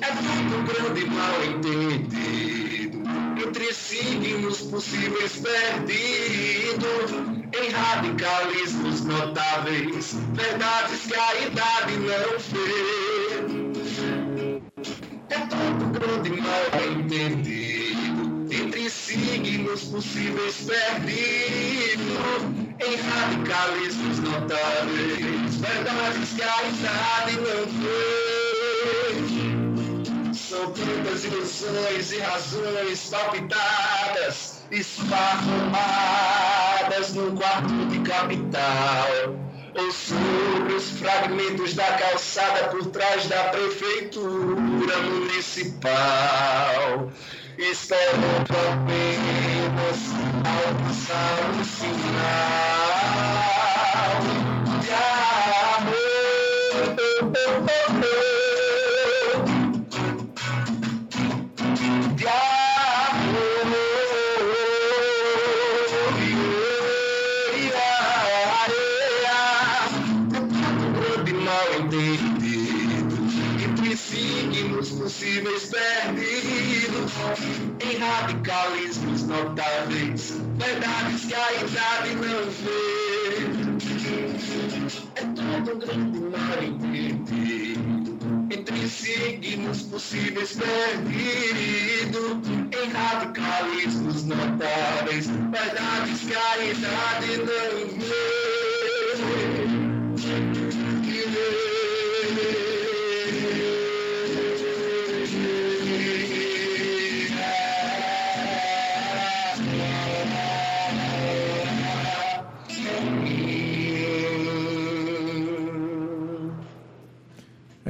É tudo grande mal entendido, entre signos possíveis perdidos. Em radicalismos notáveis, verdades que a idade não vê. É todo grande mal entendido, entre signos possíveis perdidos, em radicalismos notáveis, verdades que a idade não vê. São tantas ilusões e razões palpitadas esparramadas no quarto de capital, ou sobre os fragmentos da calçada por trás da prefeitura municipal, esperando apenas alcançar um sinal de amor. Que a idade não vê. É todo um grande mar entendido, entre signos possíveis perdido, em radicalismos notáveis, verdades que a idade não vê.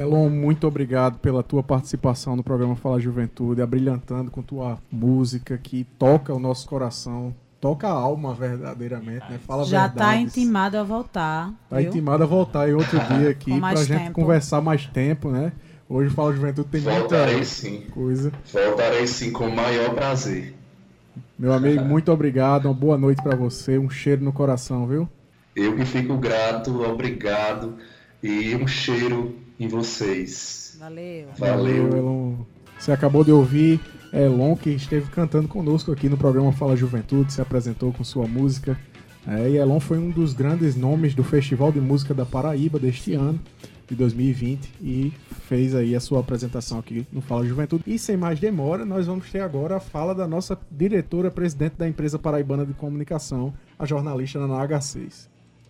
Elon, muito obrigado pela tua participação no programa Fala Juventude, abrilhantando com tua música que toca o nosso coração, toca a alma verdadeiramente, né? Fala Já está intimado a voltar. Está intimado a voltar em outro dia aqui para a gente conversar mais tempo, né? Hoje o Fala Juventude tem Voltarei muita sim. coisa. Voltarei sim, com o maior prazer. Meu amigo, muito obrigado, uma boa noite para você, um cheiro no coração, viu? Eu que fico grato, obrigado e um cheiro em vocês. Valeu. Valeu, Elon. Você acabou de ouvir Elon, que esteve cantando conosco aqui no programa Fala Juventude, se apresentou com sua música. É, e Elon foi um dos grandes nomes do Festival de Música da Paraíba deste ano. de 2020 e fez aí a sua apresentação aqui no Fala Juventude. E sem mais demora, nós vamos ter agora a fala da nossa diretora presidente da empresa paraibana de comunicação, a jornalista Naná H6.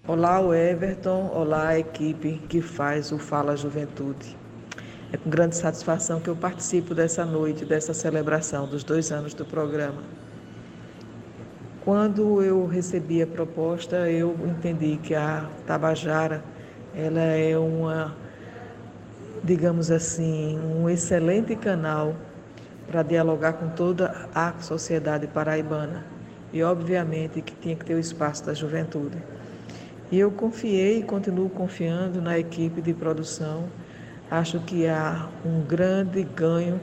Olá, o Everton. Olá, a equipe que faz o Fala Juventude. É com grande satisfação que eu participo dessa noite, dessa celebração dos dois anos do programa. Quando eu recebi a proposta, eu entendi que a Tabajara ela é uma, digamos assim, um excelente canal para dialogar com toda a sociedade paraibana. E obviamente que tinha que ter o espaço da juventude. E eu confiei e continuo confiando na equipe de produção. Acho que há um grande ganho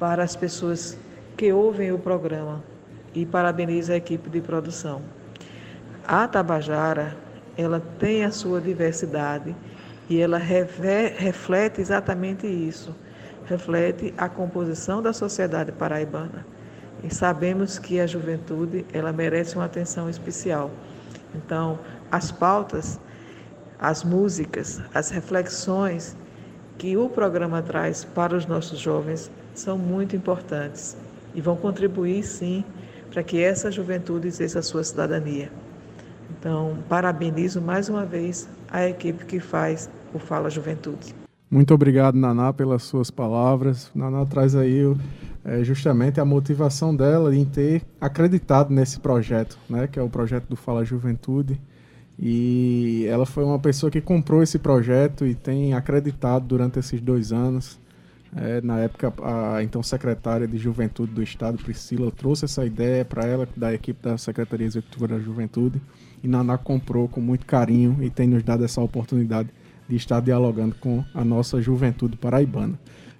para as pessoas que ouvem o programa, e parabenizo a equipe de produção. A Tabajara, ela tem a sua diversidade e ela reflete exatamente isso, reflete a composição da sociedade paraibana. E sabemos que a juventude, ela merece uma atenção especial. Então, as pautas, as músicas, as reflexões que o programa traz para os nossos jovens são muito importantes e vão contribuir sim para que essa juventude exerça a sua cidadania. Então, parabenizo mais uma vez a equipe que faz o Fala Juventude. Muito obrigado, Naná, pelas suas palavras. Naná traz aí é, justamente a motivação dela em ter acreditado nesse projeto, né, que é o projeto do Fala Juventude. E ela foi uma pessoa que comprou esse projeto e tem acreditado durante esses dois anos. É, na época, a então secretária de Juventude do Estado, Priscila, trouxe essa ideia para ela, da equipe da Secretaria Executiva da Juventude, e Naná comprou com muito carinho e tem nos dado essa oportunidade de estar dialogando com a nossa juventude paraibana.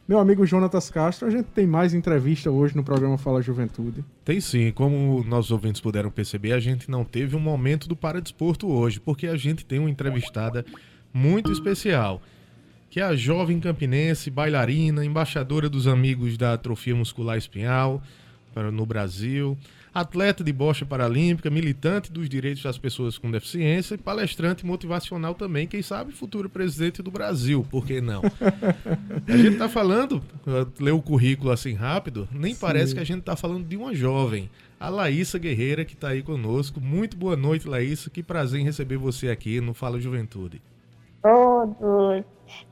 Meu amigo Jonatas Castro, a gente tem mais entrevista hoje no programa Fala Juventude. Tem sim, como nossos ouvintes puderam perceber, a gente não teve um momento do Paradesporto hoje, porque a gente tem uma entrevistada muito especial que é a jovem campinense, bailarina, embaixadora dos amigos da atrofia muscular espinhal no Brasil, atleta de bocha paralímpica, militante dos direitos das pessoas com deficiência e palestrante motivacional também, quem sabe futuro presidente do Brasil, por que não? a gente está falando, leu o currículo assim rápido, nem Sim. parece que a gente está falando de uma jovem, a Laísa Guerreira, que está aí conosco. Muito boa noite, Laísa, que prazer em receber você aqui no Fala Juventude. Todos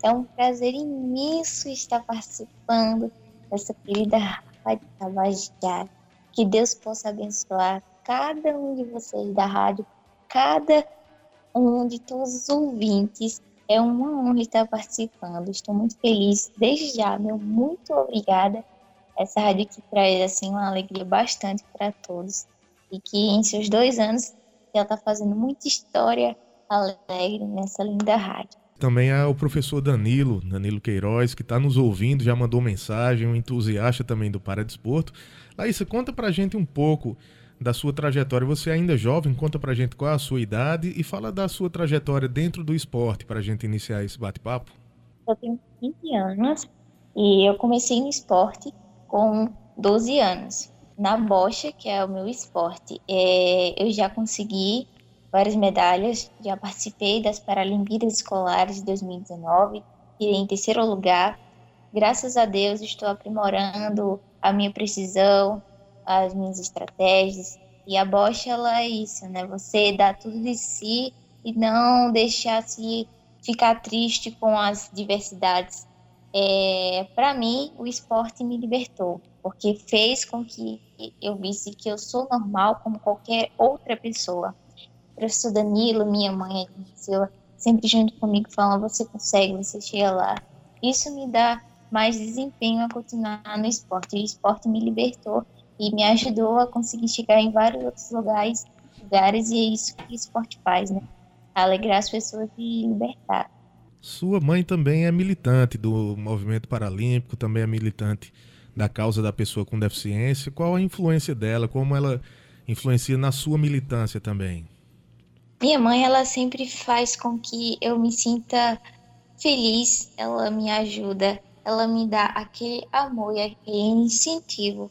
é um prazer imenso estar participando dessa querida Rádio Tabajara. Que Deus possa abençoar cada um de vocês da rádio, cada um de todos os ouvintes. É uma honra estar participando. Estou muito feliz desde já, meu muito obrigada. Essa rádio que traz assim uma alegria bastante para todos e que em seus dois anos ela está fazendo muita história alegre nessa linda rádio. Também é o professor Danilo, Danilo Queiroz, que está nos ouvindo, já mandou mensagem, um entusiasta também do Paradesporto. Laísa, conta pra gente um pouco da sua trajetória. Você é ainda jovem, conta pra gente qual é a sua idade e fala da sua trajetória dentro do esporte para a gente iniciar esse bate-papo. Eu tenho 20 anos e eu comecei no esporte com 12 anos. Na bocha, que é o meu esporte, é, eu já consegui várias medalhas. Já participei das Paralimpíadas Escolares de 2019, tirei em terceiro lugar. Graças a Deus estou aprimorando a minha precisão, as minhas estratégias. E a bocha ela é isso, né? Você dá tudo de si e não deixar se ficar triste com as diversidades. É, para mim, o esporte me libertou, porque fez com que eu visse que eu sou normal como qualquer outra pessoa professor Danilo, minha mãe, sempre junto comigo, falando: você consegue, você chega lá. Isso me dá mais desempenho a continuar no esporte. O esporte me libertou e me ajudou a conseguir chegar em vários outros lugares, lugares e é isso que o esporte faz, né? Alegrar as pessoas e libertar. Sua mãe também é militante do movimento paralímpico, também é militante da causa da pessoa com deficiência. Qual a influência dela? Como ela influencia na sua militância também? Minha mãe, ela sempre faz com que eu me sinta feliz, ela me ajuda, ela me dá aquele amor e aquele incentivo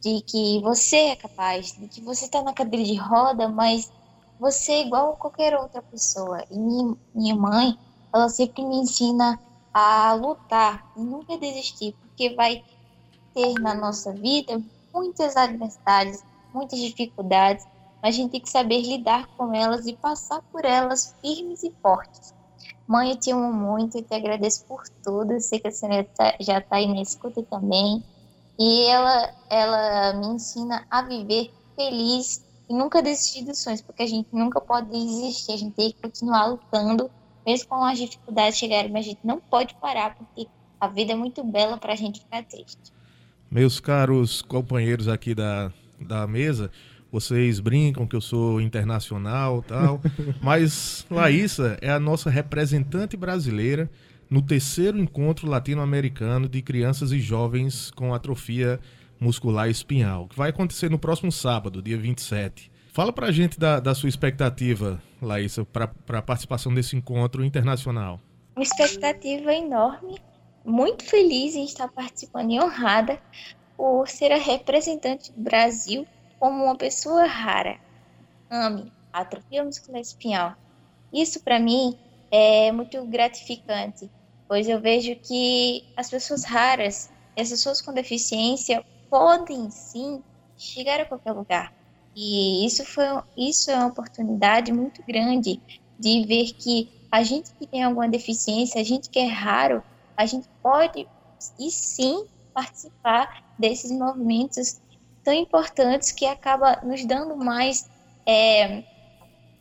de que você é capaz, de que você está na cadeira de roda, mas você é igual a qualquer outra pessoa. E minha, minha mãe, ela sempre me ensina a lutar e nunca desistir, porque vai ter na nossa vida muitas adversidades, muitas dificuldades, mas a gente tem que saber lidar com elas e passar por elas firmes e fortes. Mãe, eu te amo muito e te agradeço por tudo. Sei que a senhora tá, já está aí na escuta também. E ela, ela me ensina a viver feliz e nunca desistir dos sonhos, porque a gente nunca pode desistir, a gente tem que continuar lutando, mesmo com as dificuldades chegarem, mas a gente não pode parar, porque a vida é muito bela para a gente ficar triste. Meus caros companheiros aqui da, da mesa, vocês brincam que eu sou internacional tal, mas Laísa é a nossa representante brasileira no terceiro encontro latino-americano de crianças e jovens com atrofia muscular espinhal, que vai acontecer no próximo sábado, dia 27. Fala pra gente da, da sua expectativa, Laísa, para a participação desse encontro internacional. Uma expectativa enorme, muito feliz em estar participando e honrada por ser a representante do Brasil como uma pessoa rara. Ame, atrofia muscular espinhal. Isso para mim é muito gratificante, pois eu vejo que as pessoas raras, as pessoas com deficiência, podem sim chegar a qualquer lugar. E isso foi isso é uma oportunidade muito grande de ver que a gente que tem alguma deficiência, a gente que é raro, a gente pode e sim participar desses movimentos tão importantes que acaba nos dando mais é,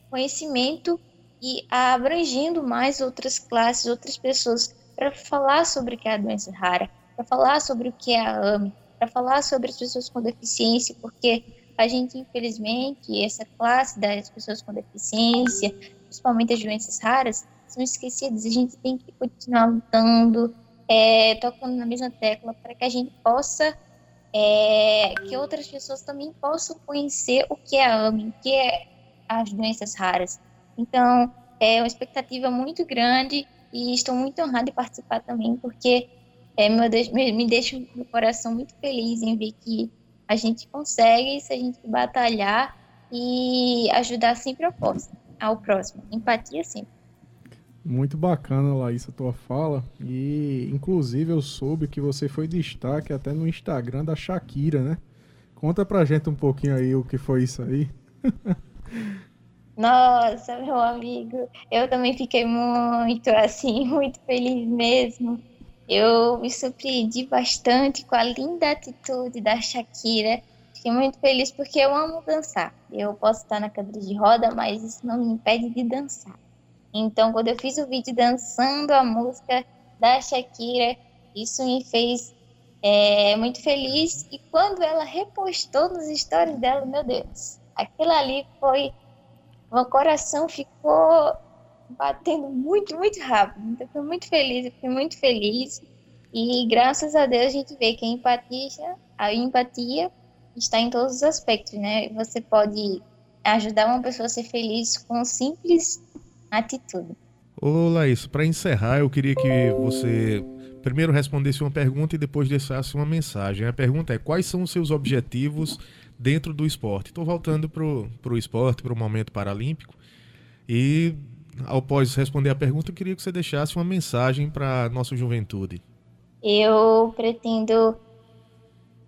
conhecimento e abrangendo mais outras classes, outras pessoas para falar sobre o que é a doença rara, para falar sobre o que é a AME, para falar sobre as pessoas com deficiência, porque a gente, infelizmente, essa classe das pessoas com deficiência, principalmente as doenças raras, são esquecidas. A gente tem que continuar lutando, é, tocando na mesma tecla, para que a gente possa é, que outras pessoas também possam conhecer o que é a AMI, o que é as doenças raras. Então, é uma expectativa muito grande e estou muito honrada de participar também, porque é, meu, me, me deixa o coração muito feliz em ver que a gente consegue, se a gente batalhar e ajudar sempre próximo. Ao próximo. Empatia sempre. Muito bacana, Laís, a tua fala. E, inclusive, eu soube que você foi destaque até no Instagram da Shakira, né? Conta pra gente um pouquinho aí o que foi isso aí. Nossa, meu amigo, eu também fiquei muito, assim, muito feliz mesmo. Eu me surpreendi bastante com a linda atitude da Shakira. Fiquei muito feliz porque eu amo dançar. Eu posso estar na cadeira de roda, mas isso não me impede de dançar. Então, quando eu fiz o vídeo dançando a música da Shakira, isso me fez é, muito feliz. E quando ela repostou nos stories dela, meu Deus, aquilo ali foi. Meu coração ficou batendo muito, muito rápido. Então, fiquei muito feliz, eu fiquei muito feliz. E graças a Deus a gente vê que a empatia, a empatia está em todos os aspectos, né? Você pode ajudar uma pessoa a ser feliz com simples atitude. Ô Laís, para encerrar, eu queria que você primeiro respondesse uma pergunta e depois deixasse uma mensagem. A pergunta é: quais são os seus objetivos dentro do esporte? Estou voltando para o esporte, para o momento paralímpico. E após responder a pergunta, eu queria que você deixasse uma mensagem para a nossa juventude. Eu pretendo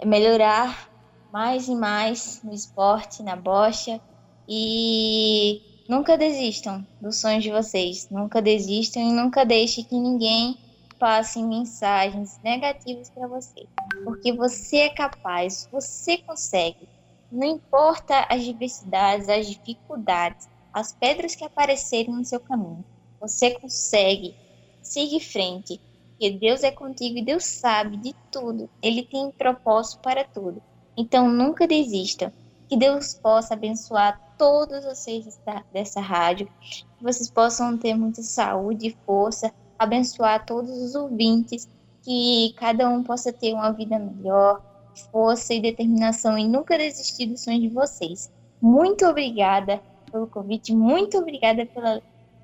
melhorar mais e mais no esporte, na bocha e Nunca desistam dos sonhos de vocês. Nunca desistam e nunca deixe que ninguém passe mensagens negativas para você. Porque você é capaz, você consegue. Não importa as diversidades, as dificuldades, as pedras que aparecerem no seu caminho. Você consegue. Siga em frente. Porque Deus é contigo e Deus sabe de tudo. Ele tem propósito para tudo. Então nunca desista. Que Deus possa abençoar todos vocês dessa rádio, que vocês possam ter muita saúde e força, abençoar todos os ouvintes, que cada um possa ter uma vida melhor, força e determinação e nunca desistir dos sonhos de vocês. Muito obrigada pelo convite, muito obrigada pela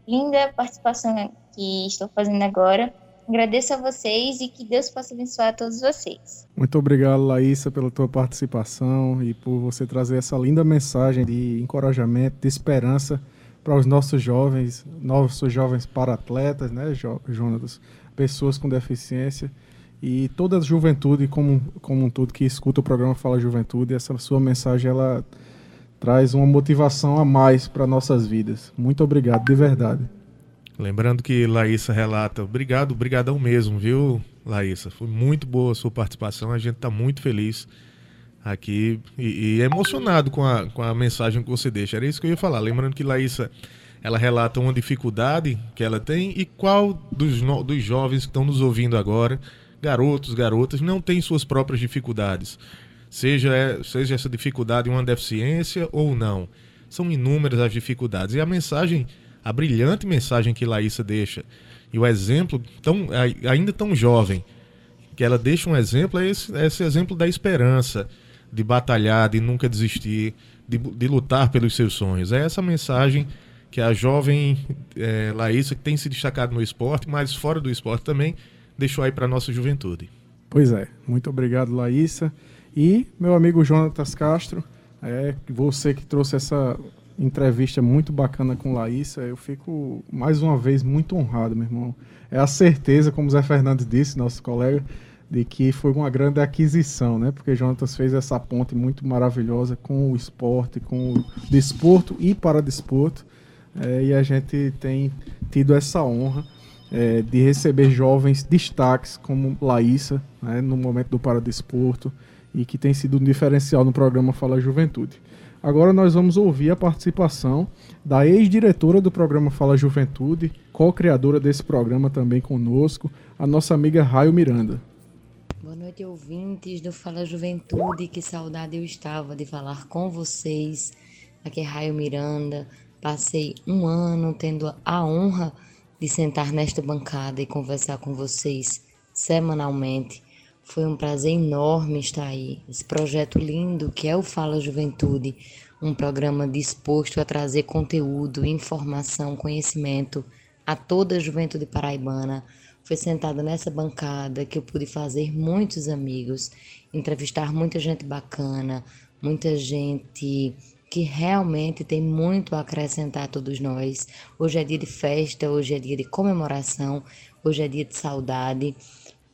linda participação que estou fazendo agora. Agradeço a vocês e que Deus possa abençoar a todos vocês. Muito obrigado, Laísa, pela tua participação e por você trazer essa linda mensagem de encorajamento, de esperança para os nossos jovens, nossos jovens para-atletas, né, Jonas? Pessoas com deficiência e toda a juventude como, como um todo que escuta o programa Fala Juventude, essa sua mensagem ela traz uma motivação a mais para nossas vidas. Muito obrigado, de verdade. Lembrando que Laísa relata, obrigado, brigadão mesmo, viu, Laísa? Foi muito boa a sua participação, a gente está muito feliz aqui e, e, emocionado com a, com a mensagem que você deixa. Era isso que eu ia falar. Lembrando que Laísa, ela relata uma dificuldade que ela tem e qual dos, no, dos jovens que estão nos ouvindo agora, garotos, garotas, não tem suas próprias dificuldades. Seja, seja essa dificuldade uma deficiência ou não. São inúmeras as dificuldades. E a mensagem, a brilhante mensagem que Laísa deixa, e o exemplo tão, ainda tão jovem, que ela deixa um exemplo, é esse, é esse exemplo da esperança, de batalhar, de nunca desistir, de, de lutar pelos seus sonhos. É essa mensagem que a jovem é, Laísa, que tem se destacado no esporte, mas fora do esporte também, deixou aí para nossa juventude. Pois é, muito obrigado, Laísa. E meu amigo Jonatas Castro, é você que trouxe essa entrevista muito bacana com Laísa. Eu fico mais uma vez muito honrado, meu irmão. É a certeza, como o Zé Fernandes disse, nosso colega, de que foi uma grande aquisição, né? Porque Jonatas fez essa ponte muito maravilhosa com o esporte, com o desporto e para desporto. É, e a gente tem tido essa honra é, de receber jovens destaques como Laísa, né, no momento do Paradesporto, e que tem sido um diferencial no programa Fala Juventude. Agora nós vamos ouvir a participação da ex-diretora do programa Fala Juventude, co-criadora desse programa também conosco, a nossa amiga Raio Miranda. Boa noite, ouvintes do Fala Juventude. Que saudade eu estava de falar com vocês. Aqui é Raio Miranda. Passei um ano tendo a honra de sentar nesta bancada e conversar com vocês semanalmente. Foi um prazer enorme estar aí. Esse projeto lindo que é o Fala Juventude, um programa disposto a trazer conteúdo, informação, conhecimento a toda a juventude paraibana foi sentada nessa bancada que eu pude fazer muitos amigos, entrevistar muita gente bacana, muita gente que realmente tem muito a acrescentar a todos nós. Hoje é dia de festa, hoje é dia de comemoração, hoje é dia de saudade.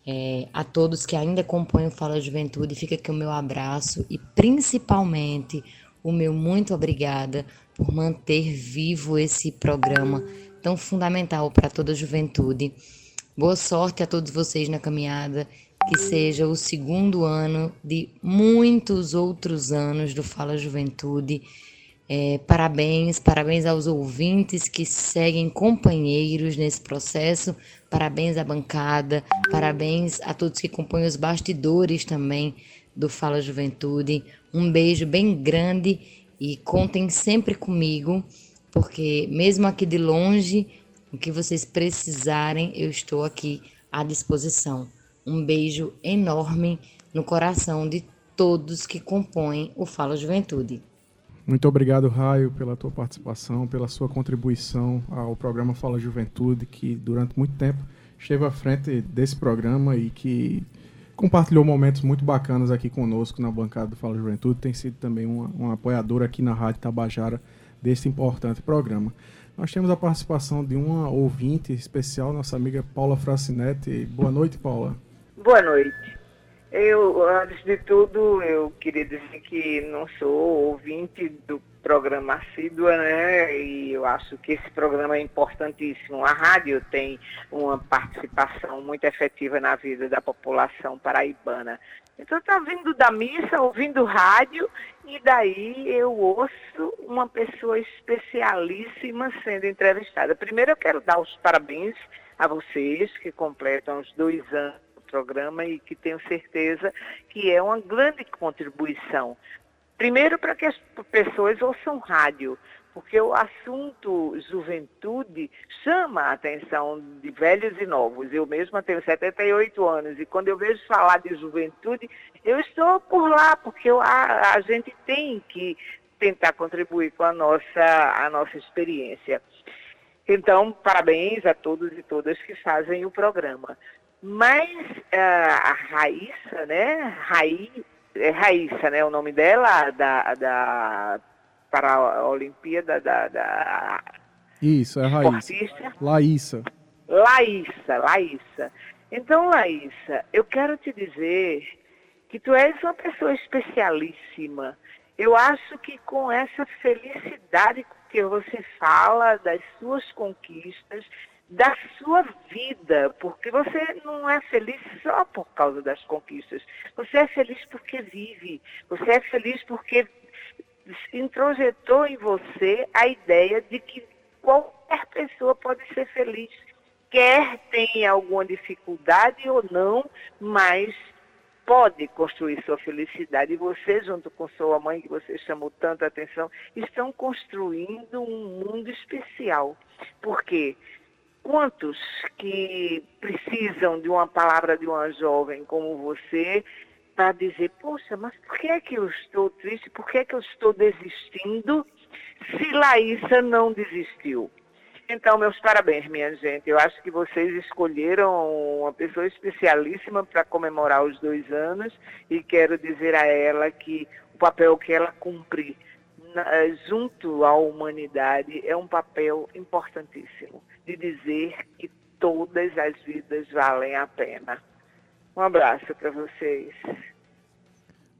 É, a todos que ainda compõem o Fala Juventude, fica aqui o meu abraço e principalmente o meu muito obrigada por manter vivo esse programa tão fundamental para toda a juventude. Boa sorte a todos vocês na caminhada, que seja o segundo ano de muitos outros anos do Fala Juventude. É, parabéns, parabéns aos ouvintes que seguem companheiros nesse processo, parabéns à bancada, parabéns a todos que compõem os bastidores também do Fala Juventude. Um beijo bem grande e contem sempre comigo, porque mesmo aqui de longe, o que vocês precisarem, eu estou aqui à disposição. Um beijo enorme no coração de todos que compõem o Fala Juventude. Muito obrigado, Raio, pela tua participação, pela sua contribuição ao programa Fala Juventude, que durante muito tempo esteve à frente desse programa e que compartilhou momentos muito bacanas aqui conosco na bancada do Fala Juventude. Tem sido também uma, uma apoiadora aqui na Rádio Tabajara desse importante programa. Nós temos a participação de uma ouvinte especial, nossa amiga Paula Fracinetti. Boa noite, Paula. Boa noite. Eu, antes de tudo, eu queria dizer que não sou ouvinte do programa assídua, né? E eu acho que esse programa é importantíssimo. A rádio tem uma participação muito efetiva na vida da população paraibana. Então, está vindo da missa, ouvindo rádio, e daí eu ouço uma pessoa especialíssima sendo entrevistada. Primeiro, eu quero dar os parabéns a vocês que completam os dois anos programa e que tenho certeza que é uma grande contribuição. Primeiro, para que as pessoas ouçam rádio, porque o assunto juventude chama a atenção de velhos e novos. Eu mesma tenho 78 anos e quando eu vejo falar de juventude, eu estou por lá, porque eu, a, a gente tem que tentar contribuir com a nossa, a nossa experiência. Então, parabéns a todos e todas que fazem o programa. Mas uh, a Raíssa, né? Raí, é Raíssa, né? O nome dela, da, da para a Olimpíada da, da Isso, é Raíssa. Laíssa. Laíssa, Laíssa. Então, Laíssa, eu quero te dizer que tu és uma pessoa especialíssima. Eu acho que com essa felicidade que você fala das suas conquistas, da sua vida, porque você não é feliz só por causa das conquistas. Você é feliz porque vive. Você é feliz porque introjetou em você a ideia de que qualquer pessoa pode ser feliz, quer tenha alguma dificuldade ou não, mas pode construir sua felicidade. E você, junto com sua mãe, que você chamou tanta atenção, estão construindo um mundo especial. Porque quantos que precisam de uma palavra de uma jovem como você para dizer, poxa, mas por que é que eu estou triste? Por que é que eu estou desistindo se Laísa não desistiu? Então, meus parabéns, minha gente. Eu acho que vocês escolheram uma pessoa especialíssima para comemorar os dois anos e quero dizer a ela que o papel que ela cumpre na, junto à humanidade é um papel importantíssimo de dizer que todas as vidas valem a pena. Um abraço para vocês.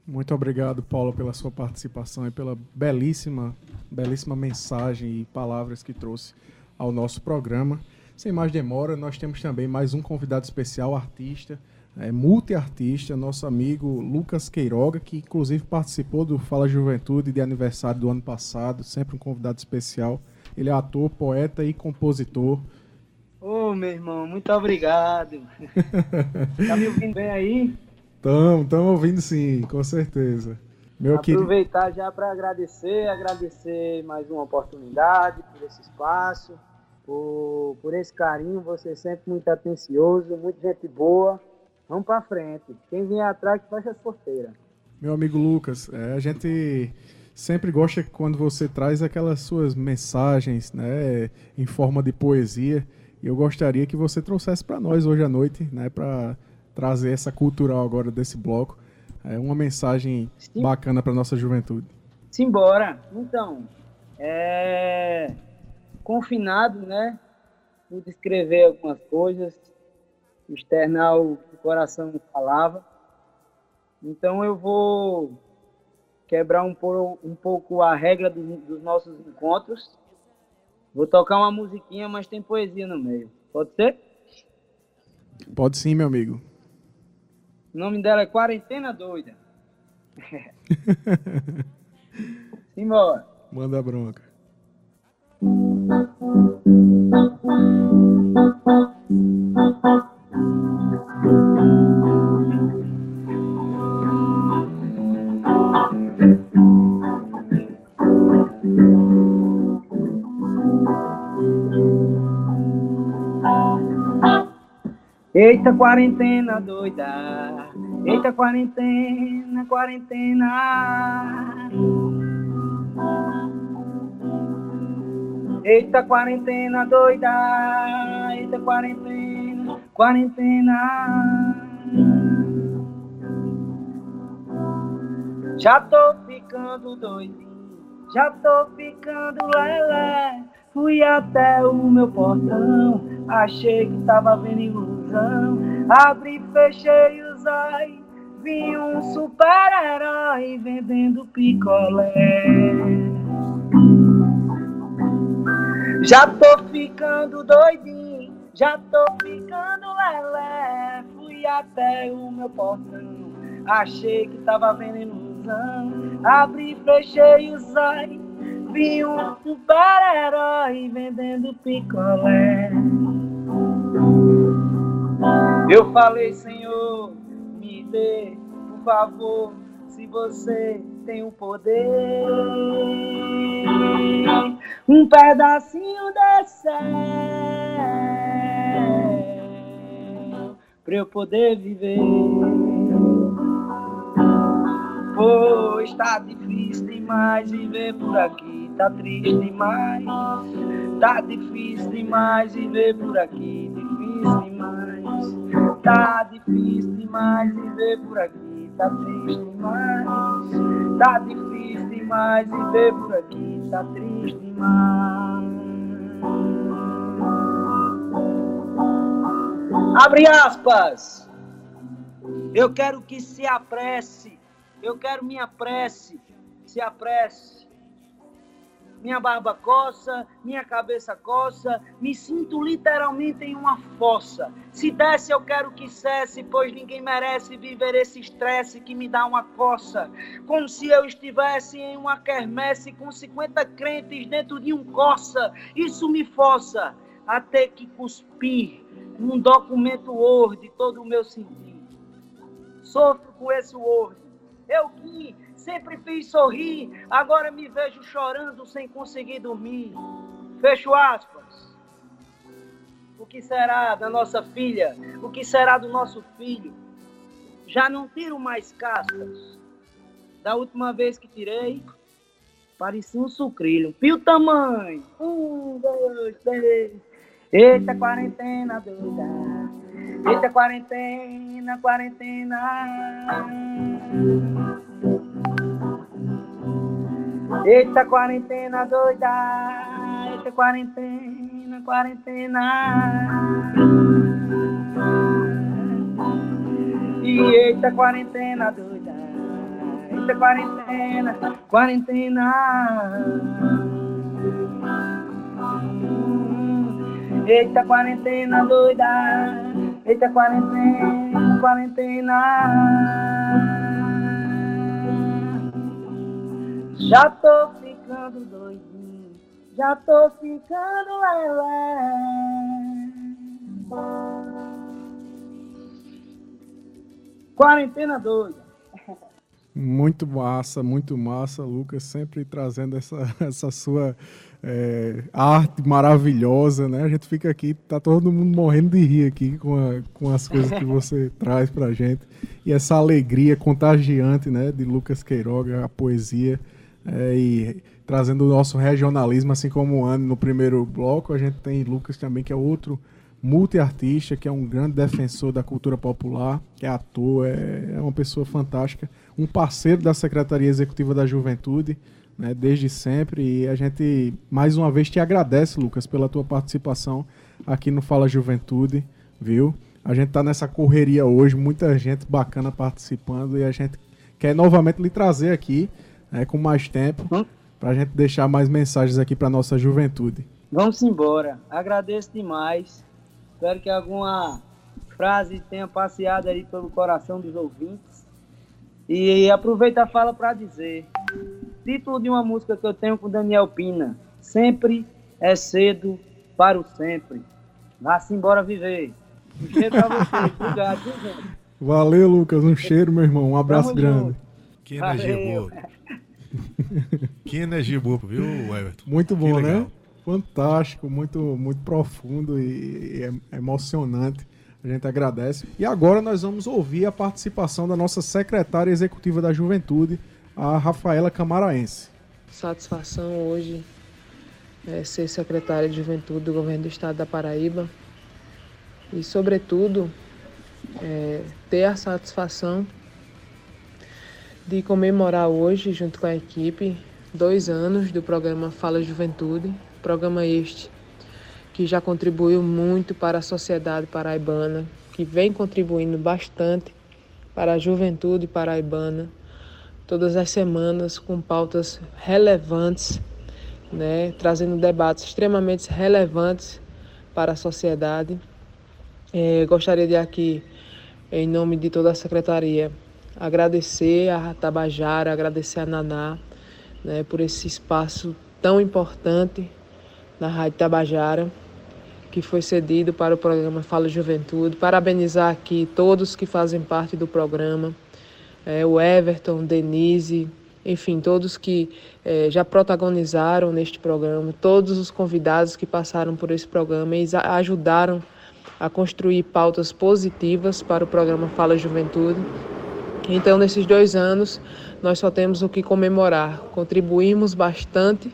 Muito obrigado, Paula, pela sua participação e pela belíssima, belíssima mensagem e palavras que trouxe ao nosso programa. Sem mais demora, nós temos também mais um convidado especial, artista, é, multiartista, nosso amigo Lucas Queiroga, que inclusive participou do Fala Juventude de aniversário do ano passado, sempre um convidado especial. Ele é ator, poeta e compositor. Ô, oh, meu irmão, muito obrigado. tá me ouvindo bem aí? Estamos, estamos ouvindo sim, com certeza. Meu Aproveitar já para agradecer, agradecer mais uma oportunidade por esse espaço, por, por esse carinho, você é sempre muito atencioso, muito gente boa. Vamos para frente. Quem vier atrás, fecha as porteiras. Meu amigo Lucas, é, a gente sempre gosta quando você traz aquelas suas mensagens né, em forma de poesia. E eu gostaria que você trouxesse para nós hoje à noite, né, para trazer essa cultural agora desse bloco. É uma mensagem Sim. bacana para nossa juventude. Simbora. Então, é... confinado, né? Pude escrever algumas coisas, externar o que o coração falava. Então eu vou quebrar um, um pouco a regra do, dos nossos encontros. Vou tocar uma musiquinha, mas tem poesia no meio. Pode ser? Pode sim, meu amigo. O nome dela é Quarentena Doida. Simbora. Manda bronca. Eita quarentena doida, eita quarentena, quarentena. Eita quarentena doida, eita quarentena, quarentena. Já tô ficando doidinho, já tô ficando lelé. Fui até o meu portão, achei que tava vendo ilusão. Abri, fechei os ai, vi um super-herói vendendo picolé. Já tô ficando doidinho, já tô ficando lelé. Fui até o meu portão, achei que tava vendo ilusão. Abri, fechei os ai, vi um super-herói vendendo picolé. Eu falei, Senhor, me dê, por favor, se você tem o poder, um pedacinho desse céu, pra eu poder viver. Pois tá difícil demais viver por aqui, tá triste demais. Tá difícil demais viver por aqui, difícil demais. Tá difícil demais viver por aqui, tá triste demais. Tá difícil demais viver por aqui, tá triste demais. Abre aspas. Eu quero que se apresse eu quero minha prece. Se apresse minha barba coça, minha cabeça coça, me sinto literalmente em uma fossa. Se desse, eu quero que cesse, pois ninguém merece viver esse estresse que me dá uma coça. Como se eu estivesse em uma quermesse com 50 crentes dentro de um coça. Isso me força a ter que cuspir num documento Word todo o meu sentir. Sofro com esse Word. Eu que sempre fiz sorrir, agora me vejo chorando sem conseguir dormir. Fecho aspas. O que será da nossa filha? O que será do nosso filho? Já não tiro mais cascas. Da última vez que tirei, parecia um sucrilho. Pio tamanho. Um, dois, três. Eita, quarentena doida. Eita, quarentena, quarentena. Eita quarentena doida, eita quarentena, quarentena. E eita quarentena doida, eita quarentena, quarentena. Eita quarentena doida, eita quarentena, quarentena. Já tô ficando doidinho, já tô ficando lelé. Quarentena doida. Muito massa, muito massa, Lucas, sempre trazendo essa, essa sua é, arte maravilhosa, né? A gente fica aqui, tá todo mundo morrendo de rir aqui com, a, com as coisas que você traz pra gente. E essa alegria contagiante, né, de Lucas Queiroga, a poesia é, e trazendo o nosso regionalismo, assim como o Anne no primeiro bloco, a gente tem Lucas também, que é outro multiartista, que é um grande defensor da cultura popular, que é ator, é, é uma pessoa fantástica, um parceiro da Secretaria Executiva da Juventude, né, desde sempre, e a gente mais uma vez te agradece, Lucas, pela tua participação aqui no Fala Juventude, viu? A gente está nessa correria hoje, muita gente bacana participando e a gente quer novamente lhe trazer aqui né, com mais tempo, hum? para a gente deixar mais mensagens aqui para nossa juventude. Vamos embora. Agradeço demais. Espero que alguma frase tenha passeado aí pelo coração dos ouvintes. E aproveita a fala para dizer: título de uma música que eu tenho com Daniel Pina: Sempre é cedo para o sempre. Vá-se embora viver. Um cheiro para você. Obrigado, gente? Valeu, Lucas. Um cheiro, meu irmão. Um abraço Tamo grande. Junto. Que energia boa. que energia boa, viu, Everton? Muito bom, né? Fantástico, muito, muito profundo e, e é emocionante. A gente agradece. E agora nós vamos ouvir a participação da nossa secretária executiva da Juventude, a Rafaela Camaraense. Satisfação hoje é ser secretária de Juventude do Governo do Estado da Paraíba. E, sobretudo, é, ter a satisfação de comemorar hoje, junto com a equipe, dois anos do programa Fala Juventude, programa este que já contribuiu muito para a sociedade paraibana, que vem contribuindo bastante para a juventude paraibana, todas as semanas com pautas relevantes, né, trazendo debates extremamente relevantes para a sociedade. É, gostaria de aqui, em nome de toda a secretaria, agradecer a Tabajara, agradecer a Naná né, por esse espaço tão importante na Rádio Tabajara, que foi cedido para o programa Fala Juventude. Parabenizar aqui todos que fazem parte do programa, é, o Everton, Denise, enfim, todos que é, já protagonizaram neste programa, todos os convidados que passaram por esse programa e ajudaram a construir pautas positivas para o programa Fala Juventude. Então, nesses dois anos, nós só temos o que comemorar. Contribuímos bastante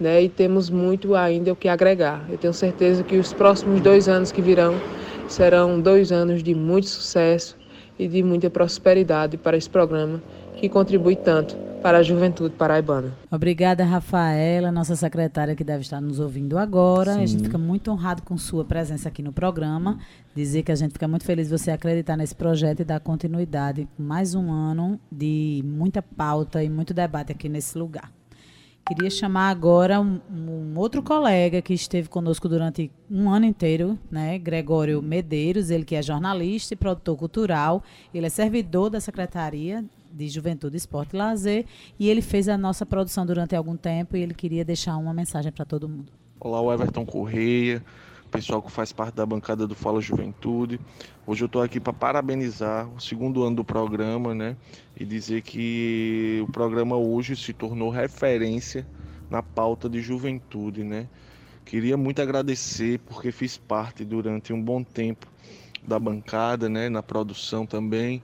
né, e temos muito ainda o que agregar. Eu tenho certeza que os próximos dois anos que virão serão dois anos de muito sucesso e de muita prosperidade para esse programa que contribui tanto para a juventude paraibana. Obrigada, Rafaela, nossa secretária que deve estar nos ouvindo agora. Sim. A gente fica muito honrado com sua presença aqui no programa. Dizer que a gente fica muito feliz de você acreditar nesse projeto e dar continuidade com mais um ano de muita pauta e muito debate aqui nesse lugar. Queria chamar agora um, um, outro colega que esteve conosco durante um ano inteiro, né? Gregório Medeiros, ele que é jornalista e produtor cultural, ele é servidor da Secretaria de Juventude, Esporte e Lazer e ele fez a nossa produção durante algum tempo e ele queria deixar uma mensagem para todo mundo. Olá, o Everton Correia, pessoal que faz parte da bancada do Fala Juventude. Hoje eu estou aqui para parabenizar o segundo ano do programa, né? E dizer que o programa hoje se tornou referência na pauta de juventude, né? Queria muito agradecer porque fiz parte durante um bom tempo da bancada, né? Na produção também.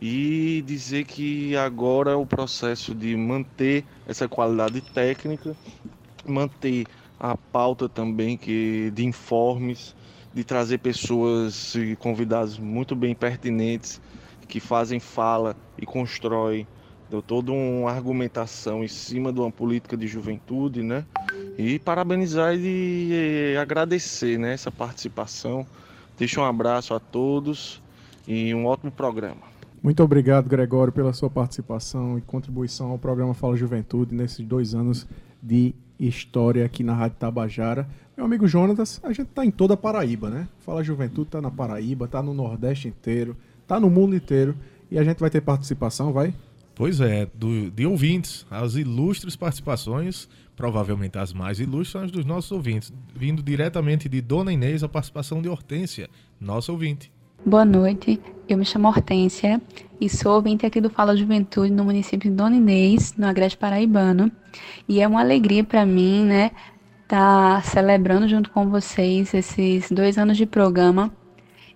E dizer que agora o processo de manter essa qualidade técnica, manter a pauta também que de informes, de trazer pessoas e convidados muito bem pertinentes que fazem fala e constroem deu toda uma argumentação em cima de uma política de juventude, né? E parabenizar e, agradecer né, essa participação. Deixo um abraço a todos e um ótimo programa. Muito obrigado, Gregório, pela sua participação e contribuição ao programa Fala Juventude nesses dois anos de história aqui na Rádio Tabajara. Meu amigo Jonatas, a gente tá em toda a Paraíba, né? Fala Juventude tá na Paraíba, tá no Nordeste inteiro, tá no mundo inteiro e a gente vai ter participação, vai? Pois é, do, de ouvintes, as ilustres participações, provavelmente as mais ilustres, são as dos nossos ouvintes, vindo diretamente de Dona Inês, a participação de Hortência, nossa ouvinte. Boa noite, eu me chamo Hortência e sou ouvinte aqui do Fala Juventude no município de Dona Inês, no Agreste Paraibano. E é uma alegria para mim, né, estar tá celebrando junto com vocês esses dois anos de programa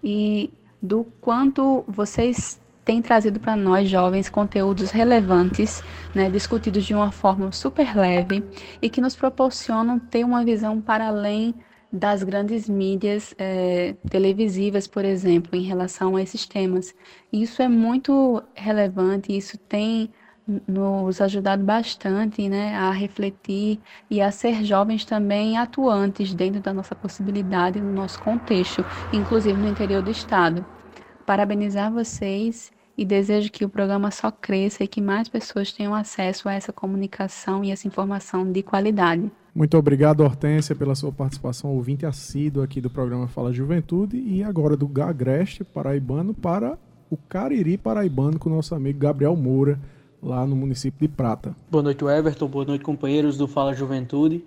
e do quanto vocês têm trazido para nós jovens conteúdos relevantes, né, discutidos de uma forma super leve e que nos proporcionam ter uma visão para além das grandes mídias é, televisivas, por exemplo, em relação a esses temas. Isso é muito relevante, isso tem nos ajudado bastante né, a refletir e a ser jovens também atuantes dentro da nossa possibilidade, no nosso contexto, inclusive no interior do Estado. Parabenizar vocês e desejo que o programa só cresça e que mais pessoas tenham acesso a essa comunicação e essa informação de qualidade. Muito obrigado, Hortência, pela sua participação ouvinte assíduo aqui do programa Fala Juventude e agora do Gagreste Paraibano para o Cariri Paraibano com o nosso amigo Gabriel Moura, lá no município de Prata. Boa noite, Everton. Boa noite, companheiros do Fala Juventude.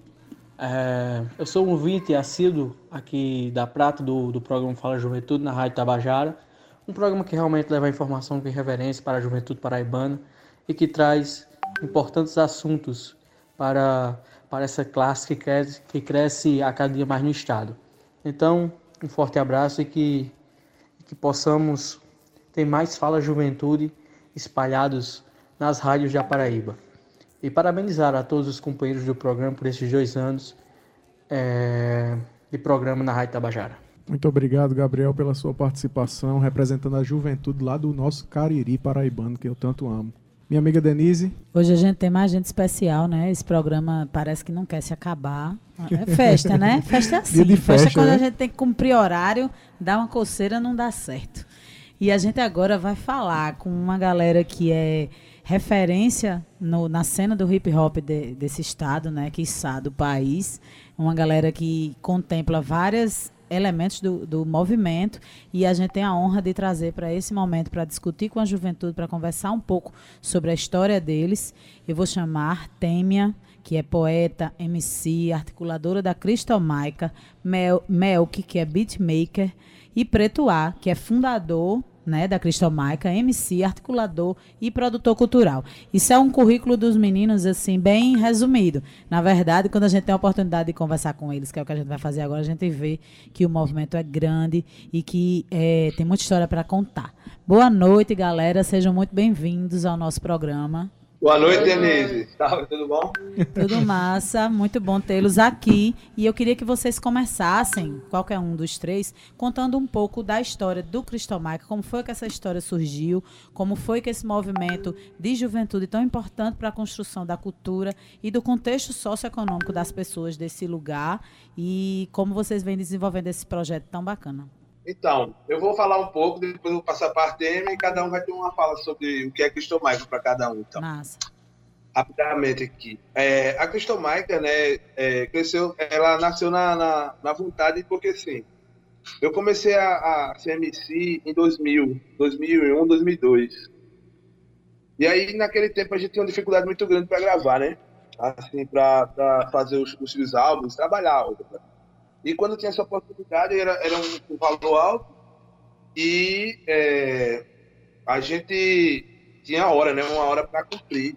É, eu sou um ouvinte assíduo aqui da Prata do, do programa Fala Juventude na Rádio Tabajara. Um programa que realmente leva informação com reverência para a juventude paraibana e que traz importantes assuntos para para essa classe que cresce, que cresce a cada dia mais no Estado. Então, um forte abraço e que, que possamos ter mais Fala Juventude espalhados nas rádios de Paraíba. E parabenizar a todos os companheiros do programa por esses dois anos é, de programa na Rádio Tabajara. Muito obrigado, Gabriel, pela sua participação, representando a juventude lá do nosso Cariri paraibano, que eu tanto amo. Minha amiga Denise. Hoje a gente tem mais gente especial, né? Esse programa parece que não quer se acabar. É festa, né? Festa é assim. Dia de festa, festa é quando né? a gente tem que cumprir horário, dá uma coceira, não dá certo. E a gente agora vai falar com uma galera que é referência no, na cena do hip hop de, desse estado, né? Que do país. Uma galera que contempla várias elementos do, do movimento e a gente tem a honra de trazer para esse momento para discutir com a juventude, para conversar um pouco sobre a história deles. Eu vou chamar Têmia, que é poeta, MC, articuladora da Cristomaica, Mel, Melk, que é beatmaker, e Preto A, que é fundador né, da Cristomaica, MC, articulador e produtor cultural. Isso é um currículo dos meninos, assim, bem resumido. Na verdade, quando a gente tem a oportunidade de conversar com eles, que é o que a gente vai fazer agora, a gente vê que o movimento é grande e que é, tem muita história para contar. Boa noite, galera. Sejam muito bem-vindos ao nosso programa. Boa noite, Denise. Tá, tudo bom? Tudo massa, muito bom tê-los aqui. E eu queria que vocês começassem, qualquer um dos três, contando um pouco da história do Cristomaica, como foi que essa história surgiu, como foi que esse movimento de juventude tão importante para a construção da cultura e do contexto socioeconômico das pessoas desse lugar e como vocês vêm desenvolvendo esse projeto tão bacana. Então, eu vou falar um pouco, depois eu vou passar para a Artemia e cada um vai ter uma fala sobre o que é Cristomaica para cada um. Então. Massa. Rapidamente aqui. É, a Cristomaica, né, é, cresceu, ela nasceu na, na, na, vontade, porque assim, eu comecei a, a ser MC em 2000, 2001, 2002. E aí, naquele tempo, a gente tinha uma dificuldade muito grande para gravar, né? Assim, para fazer os, os álbuns, trabalhar. E quando tinha essa oportunidade, era, era um, valor alto e é, a gente tinha hora, né? Uma hora para cumprir.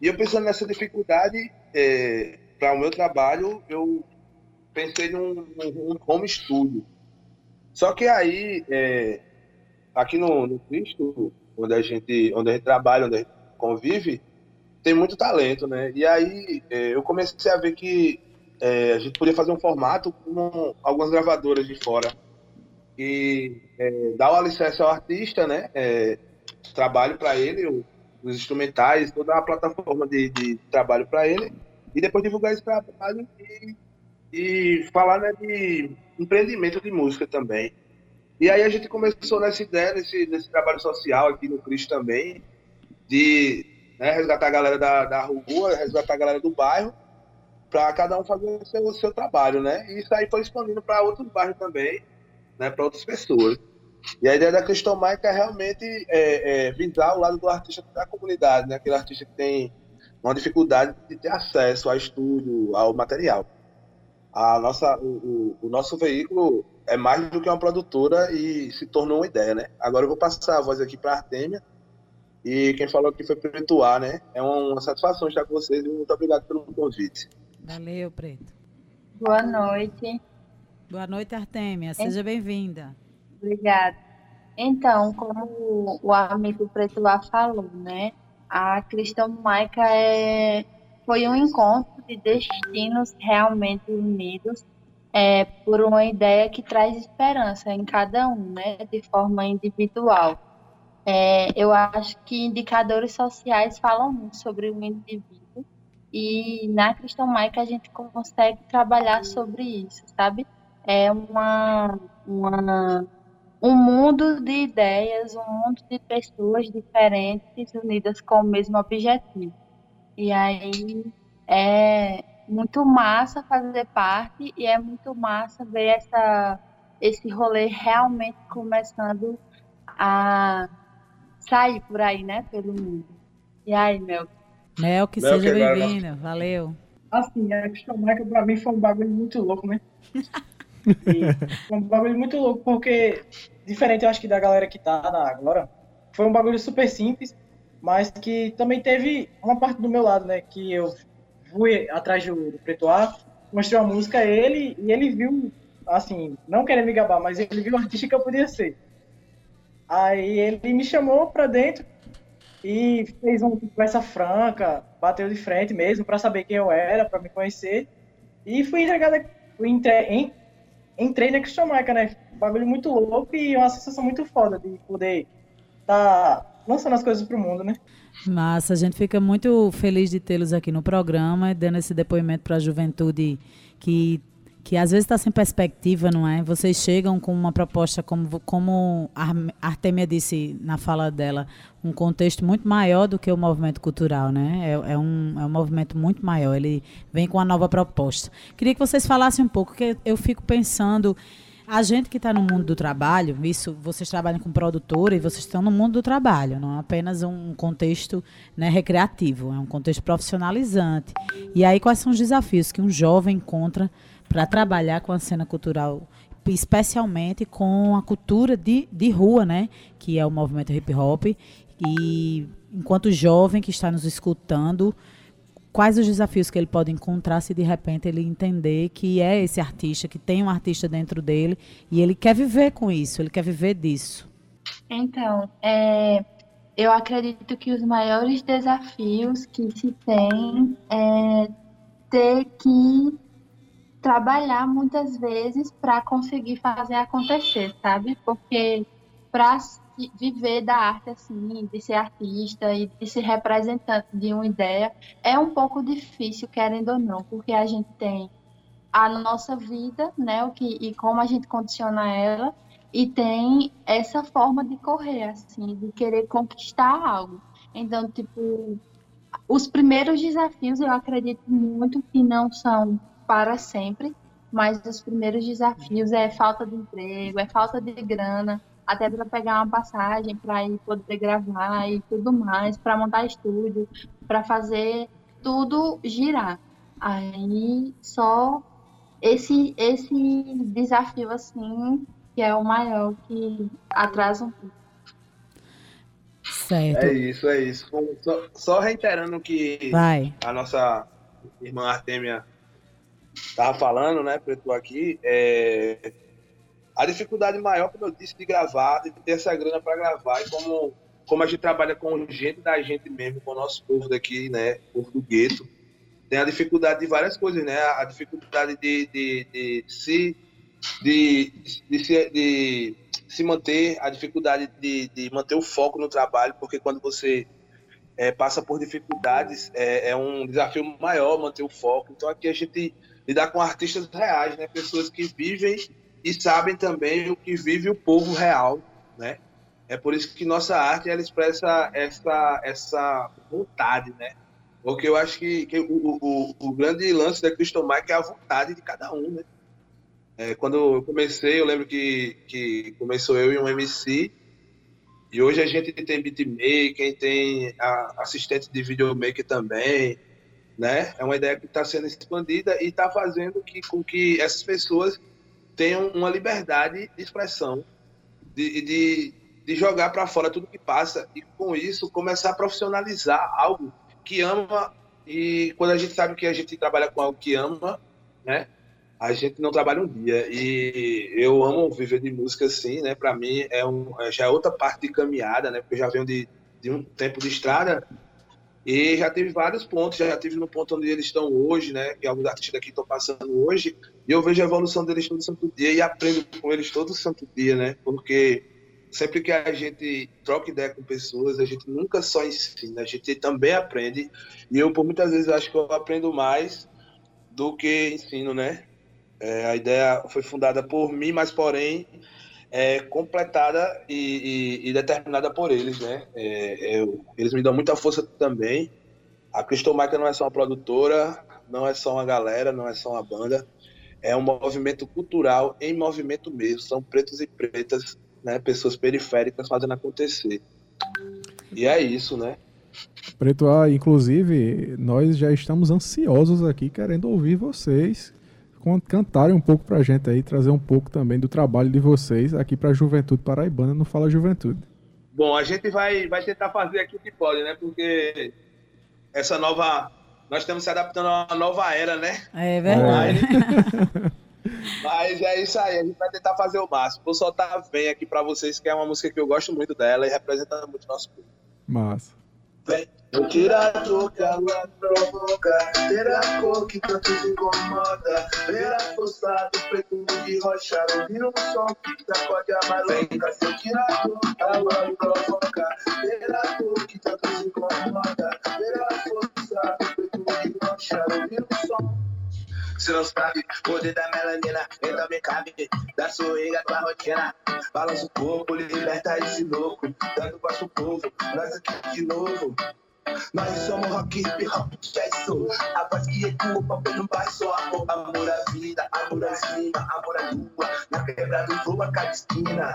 E eu pensando nessa dificuldade é, para o meu trabalho, eu pensei num, num home studio. Só que aí, é, aqui no, no Cristo, onde a gente, onde a gente trabalha, onde a gente convive, tem muito talento, né? E aí é, eu comecei a ver que é, a gente podia fazer um formato com algumas gravadoras de fora e é, dar o alicerce ao artista, né? É, trabalho para ele, os instrumentais, toda a plataforma de, de trabalho para ele e depois divulgar esse trabalho e, e falar né, de empreendimento de música também. E aí a gente começou nessa ideia, nesse, nesse trabalho social aqui no Cristo também, de né, resgatar a galera da, da rua, resgatar a galera do bairro para cada um fazer o seu, o seu, trabalho, né? E isso aí foi expandindo para outros bairros também, né? Para outras pessoas. E a ideia da questão Maica é realmente é, é, visar o lado do artista da comunidade, né? Aquele artista que tem uma dificuldade de ter acesso ao estúdio, ao material. A nossa, o, o, o nosso veículo é mais do que uma produtora e se tornou uma ideia, né? Agora eu vou passar a voz aqui para a Artemia. E quem falou aqui foi o né? É uma satisfação estar com vocês e muito obrigado pelo convite. Valeu, Preto. Boa noite. Boa noite, Artêmia. Seja bem-vinda. Obrigada. Então, como o amigo Preto lá falou, né? A Cristão Maica é, foi um encontro de destinos realmente unidos é, por uma ideia que traz esperança em cada um, né? De forma individual. É, eu acho que indicadores sociais falam muito sobre o indivíduo e na Cristão Maica a gente consegue trabalhar sobre isso, sabe? É uma, uma, um mundo de ideias, um mundo de pessoas diferentes unidas com o mesmo objetivo. E aí é muito massa fazer parte e é muito massa ver essa, esse rolê realmente começando a sair por aí, né, pelo mundo. E aí, meu, Mel, que Mel seja bem-vindo. Valeu. Assim, a questão marca pra mim foi um bagulho muito louco, né? foi um bagulho muito louco, porque, diferente eu acho que da galera que tá na agora, foi um bagulho super simples, mas que também teve uma parte do meu lado, né? Que eu fui atrás do, do Preto A, mostrei uma música a ele e ele viu, assim, não querendo me gabar, mas ele viu o artista que eu podia ser. Aí ele me chamou pra dentro e fez uma conversa franca, bateu de frente mesmo para saber quem eu era, para me conhecer. E fui entregada, fui entre, entrei na Christian Marca, né? Bagulho muito louco e uma sensação muito foda de poder tá lançando as coisas pro mundo, né? Massa, a gente fica muito feliz de tê-los aqui no programa, dando esse depoimento para a juventude que que às vezes está sem perspectiva, não é? Vocês chegam com uma proposta, como, como a Artemia disse na fala dela, um contexto muito maior do que o movimento cultural, né? É, é, um, é um movimento muito maior, ele vem com uma nova proposta. Queria que vocês falassem um pouco, que eu fico pensando, a gente que está no mundo do trabalho, isso, vocês trabalham com produtora e vocês estão no mundo do trabalho, não é apenas um contexto né, recreativo, é um contexto profissionalizante. E aí, quais são os desafios que um jovem encontra para trabalhar com a cena cultural, especialmente com a cultura de, de rua, né? Que é o movimento hip hop. E enquanto jovem que está nos escutando, quais os desafios que ele pode encontrar se de repente ele entender que é esse artista, que tem um artista dentro dele e ele quer viver com isso, ele quer viver disso? Então, é, eu acredito que os maiores desafios que se tem é ter que trabalhar muitas vezes para conseguir fazer acontecer, sabe? Porque para viver da arte assim, de ser artista e de ser representante de uma ideia, é um pouco difícil, querendo ou não, porque a gente tem a nossa vida, né, o que e como a gente condiciona ela, e tem essa forma de correr assim, de querer conquistar algo. Então, tipo, os primeiros desafios eu acredito muito que não são para sempre, mas os primeiros desafios é falta de emprego, é falta de grana, até para pegar uma passagem para ir poder gravar e tudo mais, para montar estúdio, para fazer tudo girar. Aí só esse esse desafio assim que é o maior que atrasa um pouco. Certo. É isso, é isso. Só, só reiterando o que Vai. a nossa irmã Artêmia estava falando, né, Preto, aqui, é, a dificuldade maior, como eu disse, de gravar, de ter essa grana para gravar, e como, como a gente trabalha com gente da gente mesmo, com o nosso povo daqui, né, povo do gueto, tem a dificuldade de várias coisas, né, a dificuldade de, de, de, se de, de, se, de se manter, a dificuldade de, de manter o foco no trabalho, porque quando você é, passa por dificuldades, é, é, um desafio maior manter o foco. Então aqui a gente lidar com artistas reais, né? Pessoas que vivem e sabem também o que vive o povo real, né? É por isso que nossa arte ela expressa essa essa vontade, né? Porque eu acho que, que o, o, o, grande lance da Crystal Mike é a vontade de cada um, né? É, quando eu comecei, eu lembro que, que começou eu e um MC, e hoje a gente tem beatmaker, tem assistente de videomaker também, né? É uma ideia que está sendo expandida e está fazendo que, com que essas pessoas tenham uma liberdade de expressão, de, de, de jogar para fora tudo que passa e, com isso, começar a profissionalizar algo que ama. E quando a gente sabe que a gente trabalha com algo que ama, né? A gente não trabalha um dia. E eu amo viver de música assim, né? Para mim é um, já é outra parte de caminhada, né? Porque eu já venho de, de um tempo de estrada e já teve vários pontos, já tive no ponto onde eles estão hoje, né? Que alguns artistas aqui estão passando hoje, e eu vejo a evolução deles todo santo dia e aprendo com eles todo santo dia, né? Porque sempre que a gente troca ideia com pessoas, a gente nunca só ensina, a gente também aprende. E eu, por muitas vezes, acho que eu aprendo mais do que ensino, né? É, a ideia foi fundada por mim, mas porém é, completada e, e, e, determinada por eles, né? É, eu, eles me dão muita força também. A Crystal Maker não é só uma produtora, não é só uma galera, não é só uma banda. É um movimento cultural em movimento mesmo. São pretos e pretas, né? Pessoas periféricas fazendo acontecer. E é isso, né? Preto A, inclusive, nós já estamos ansiosos aqui querendo ouvir vocês cantarem um pouco pra gente aí, trazer um pouco também do trabalho de vocês aqui pra Juventude Paraibana no Fala Juventude. Bom, a gente vai, vai tentar fazer aqui o que pode, né? Porque essa nova. Nós estamos se adaptando a uma nova era, né? É verdade. Mas é isso aí, a gente vai tentar fazer o máximo. Vou soltar Vem aqui pra vocês, que é uma música que eu gosto muito dela e representa muito nosso povo. Massa. Vem. Tirador que a lua provoca, ter a cor que tanto te incomoda, ver a força do preto de rocha, ouvir um som que sacode a maluca. Seu tirador que a lua provoca, ter a cor que tanto te incomoda, ver a força do preto de rocha, ouvir um som. Você não sabe, poder da melanina, então me cabe, da sorriga tua rotina. Balança o corpo, liberta esse louco, dando passo o povo, nós aqui de novo. Nós somos rock, hip hop, jazz A voz que ecoa, papel no bairro, só. Amor Amor à vida, amor à cima, amor à lua. Na quebrada voa cada esquina.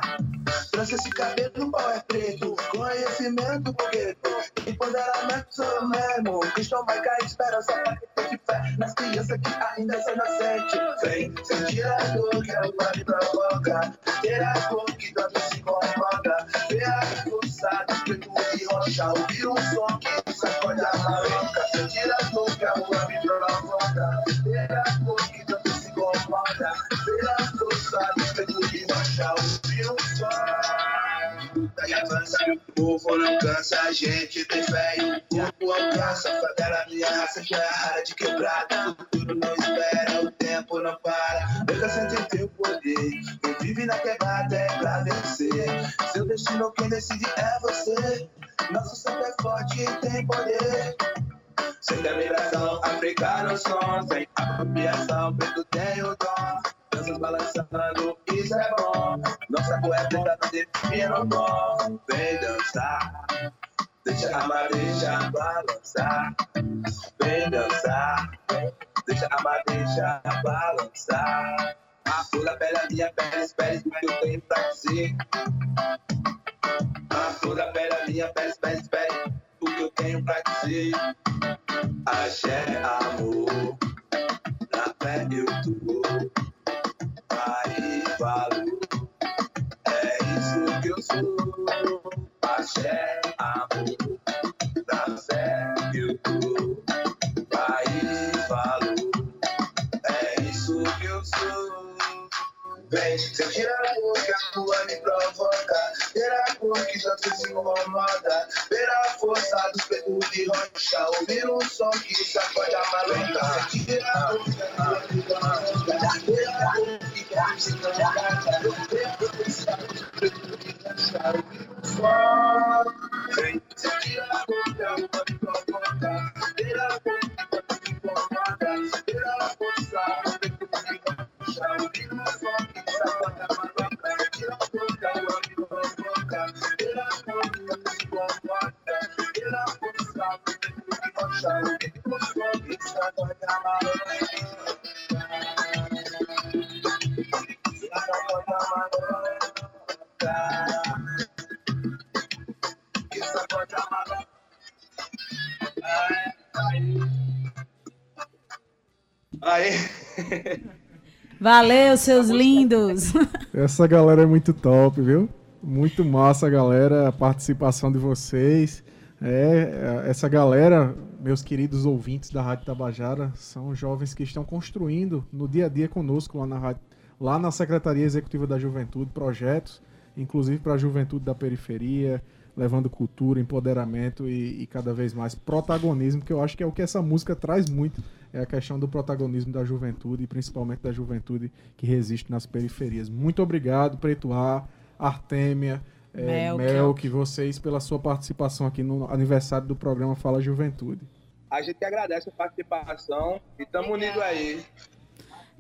Trança esse cabelo, pau é preto. Conhecimento, fogueto Empoderamento, sou mesmo. Cristão vai cair, esperança pra quem tem fé. Nas crianças que ainda são inocentes. Vem, sentir a dor que a lua me provoca Ter a cor que tanto se incomoda Ver a força do preto e rocha Ouvir um som que sacode a maluca, sentir a dor que a rua me provoca, ver a cor que tanto se incomoda, ver a força do peito de rocha, ouvir um som. avança e o povo não cansa. A gente tem fé e o povo alcança. Favela, minha raça já é rara de quebrada. O futuro não espera, o tempo não para. Nunca sente teu poder. Quem vive na quebrada é pra vencer. Seu destino, quem decide é você. Nosso sangue é forte e tem poder. Sem terminação, africano som, sem apropriação, preto tem o. Danças balançando, isso é bom. Nossa poeta tá definindo o dom. Vem dançar, deixa a madeira balançar. Vem dançar, deixa a madeira balançar. A flor da pele, a minha pele, espere o que eu tenho pra dizer. A flor da pele, a minha pele, espere, espere o que eu tenho pra dizer. Axé, amor, na fé eu tô. Aí valor, é isso que eu sou. Axé, amor, na fé eu tô. Aí valor, é isso que eu sou. Vem, se tira a cor que a tua me provoca. Ver a cor que já te incomoda. Ver a força dos peitos de rocha. Ouvir um som que sacode a maluca. Se tira a que a. Ver a cor que a força de rocha. Ouvir um som. Se a que a Aí. Valeu, seus lindos. Essa galera é muito top, viu? Muito massa, galera, a participação de vocês. É, essa galera, meus queridos ouvintes da Rádio Tabajara, são jovens que estão construindo no dia a dia conosco lá na lá na Secretaria Executiva da Juventude, projetos, inclusive para a juventude da periferia, levando cultura, empoderamento e, e, cada vez mais protagonismo, que eu acho que é o que essa música traz muito, é a questão do protagonismo da juventude e principalmente da juventude que resiste nas periferias. Muito obrigado, Preto A, Artêmia, é, Mel, Mel que vocês pela sua participação aqui no aniversário do programa Fala Juventude. A gente agradece a participação e estamos unidos aí.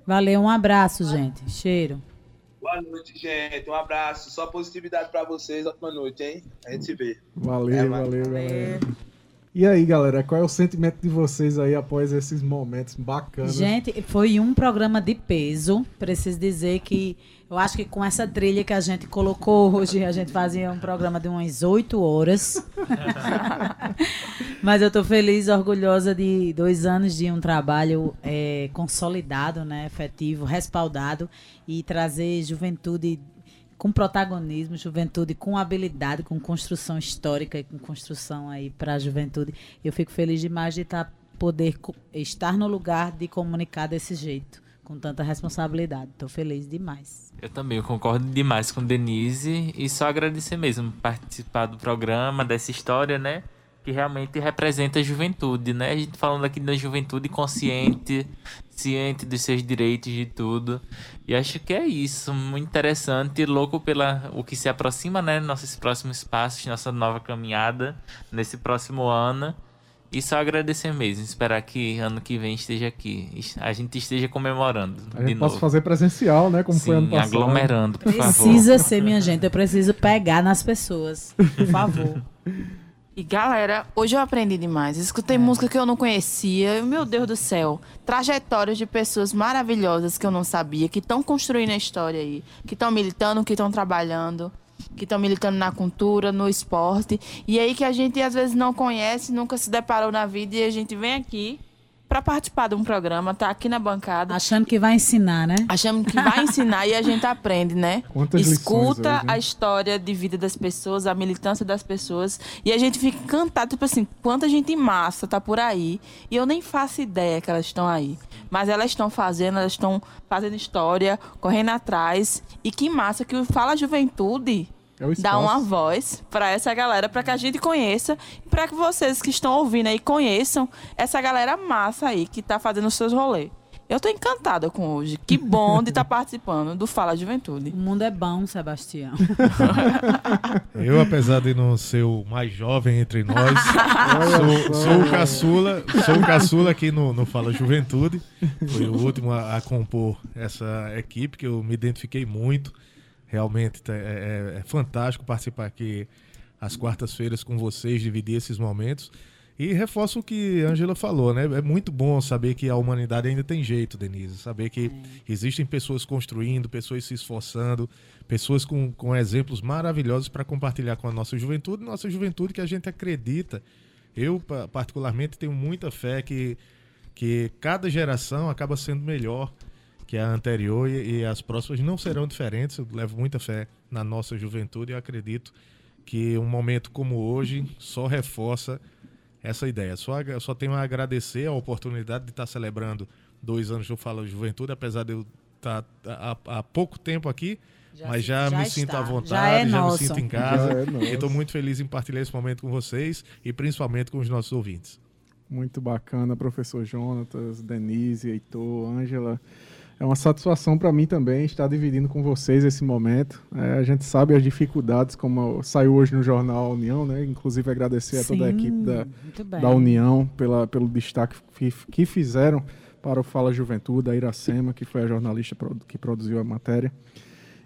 Valeu, um abraço, gente. Cheiro. Boa noite, gente. Um abraço. Só positividade para vocês. Ótima noite, hein? A gente se vê. Valeu, é, valeu, galera. E aí, galera, qual é o sentimento de vocês aí após esses momentos bacanas? Gente, foi um programa de peso. Preciso dizer que eu acho que com essa trilha que a gente colocou hoje, a gente fazia um programa de umas oito horas. Mas eu estou feliz, orgulhosa de dois anos de um trabalho é, consolidado, né, efetivo, respaldado e trazer juventude com protagonismo, juventude com habilidade, com construção histórica e com construção aí para a juventude. Eu fico feliz demais de estar tá, poder estar no lugar de comunicar desse jeito, com tanta responsabilidade. Estou feliz demais. Eu também eu concordo demais com Denise e só agradecer mesmo participar do programa, dessa história, né? que realmente representa a juventude, né? A gente falando aqui da juventude consciente, ciente dos seus direitos de tudo. E acho que é isso, muito interessante, louco pela o que se aproxima, né? Nossos próximos passos, nossa nova caminhada nesse próximo ano. E só agradecer mesmo, esperar que ano que vem esteja aqui. A gente esteja comemorando. A gente possa fazer presencial, né? Como Sim, foi ano passado. aglomerando, por Precisa favor. Precisa ser, minha gente. Eu preciso pegar nas pessoas. Por favor. E galera, hoje eu aprendi demais. Escutei é. música que eu não conhecia. Meu Deus do céu. Trajetórias de pessoas maravilhosas que eu não sabia, que estão construindo a história aí. Que estão militando, que estão trabalhando, que estão militando na cultura, no esporte. E aí que a gente às vezes não conhece, nunca se deparou na vida e a gente vem aqui para participar de um programa, tá aqui na bancada. Achando que vai ensinar, né? Achando que vai ensinar e a gente aprende, né? Quantas Escuta hoje, a história de vida das pessoas, a militância das pessoas e a gente fica encantado, tipo assim, quanta gente massa tá por aí e eu nem faço ideia que elas estão aí. Mas elas estão fazendo, elas estão fazendo história, correndo atrás e que massa que o Fala Juventude É dar uma voz para essa galera, para que a gente conheça, para que vocês que estão ouvindo aí conheçam essa galera massa aí que tá fazendo os seus rolês. Eu tô encantada com hoje. Que bom de estar tá participando do Fala Juventude. O mundo é bom, Sebastião. Eu, apesar de não ser o mais jovem entre nós, sou, sou, o caçula, sou o caçula aqui no, no Fala Juventude. Fui o último a, a compor essa equipe, que eu me identifiquei muito. Realmente é, é, é fantástico participar aqui às quartas-feiras com vocês, dividir esses momentos. E reforço o que a Angela falou, né? É muito bom saber que a humanidade ainda tem jeito, Denise. Saber que existem pessoas construindo, pessoas se esforçando, pessoas com, com exemplos maravilhosos para compartilhar com a nossa juventude, nossa juventude que a gente acredita. Eu, particularmente, tenho muita fé que, que cada geração acaba sendo melhor que a anterior e, e as próximas não serão diferentes. Eu levo muita fé na nossa juventude e acredito que um momento como hoje só reforça essa ideia. Só, só tenho a agradecer a oportunidade de estar celebrando dois anos do Fala Juventude, apesar de eu estar há, há pouco tempo aqui, já, mas já, já me está. sinto à vontade, já, é já me sinto em casa. É estou muito feliz em partilhar esse momento com vocês e principalmente com os nossos ouvintes. Muito bacana, professor Jonatas, Denise, Heitor, Ângela. É uma satisfação para mim também estar dividindo com vocês esse momento. É, a gente sabe as dificuldades, como saiu hoje no jornal União, né? Inclusive agradecer Sim, a toda a equipe da, da União pela, pelo destaque que, que fizeram para o Fala Juventude, a Iracema, que foi a jornalista que produziu a matéria.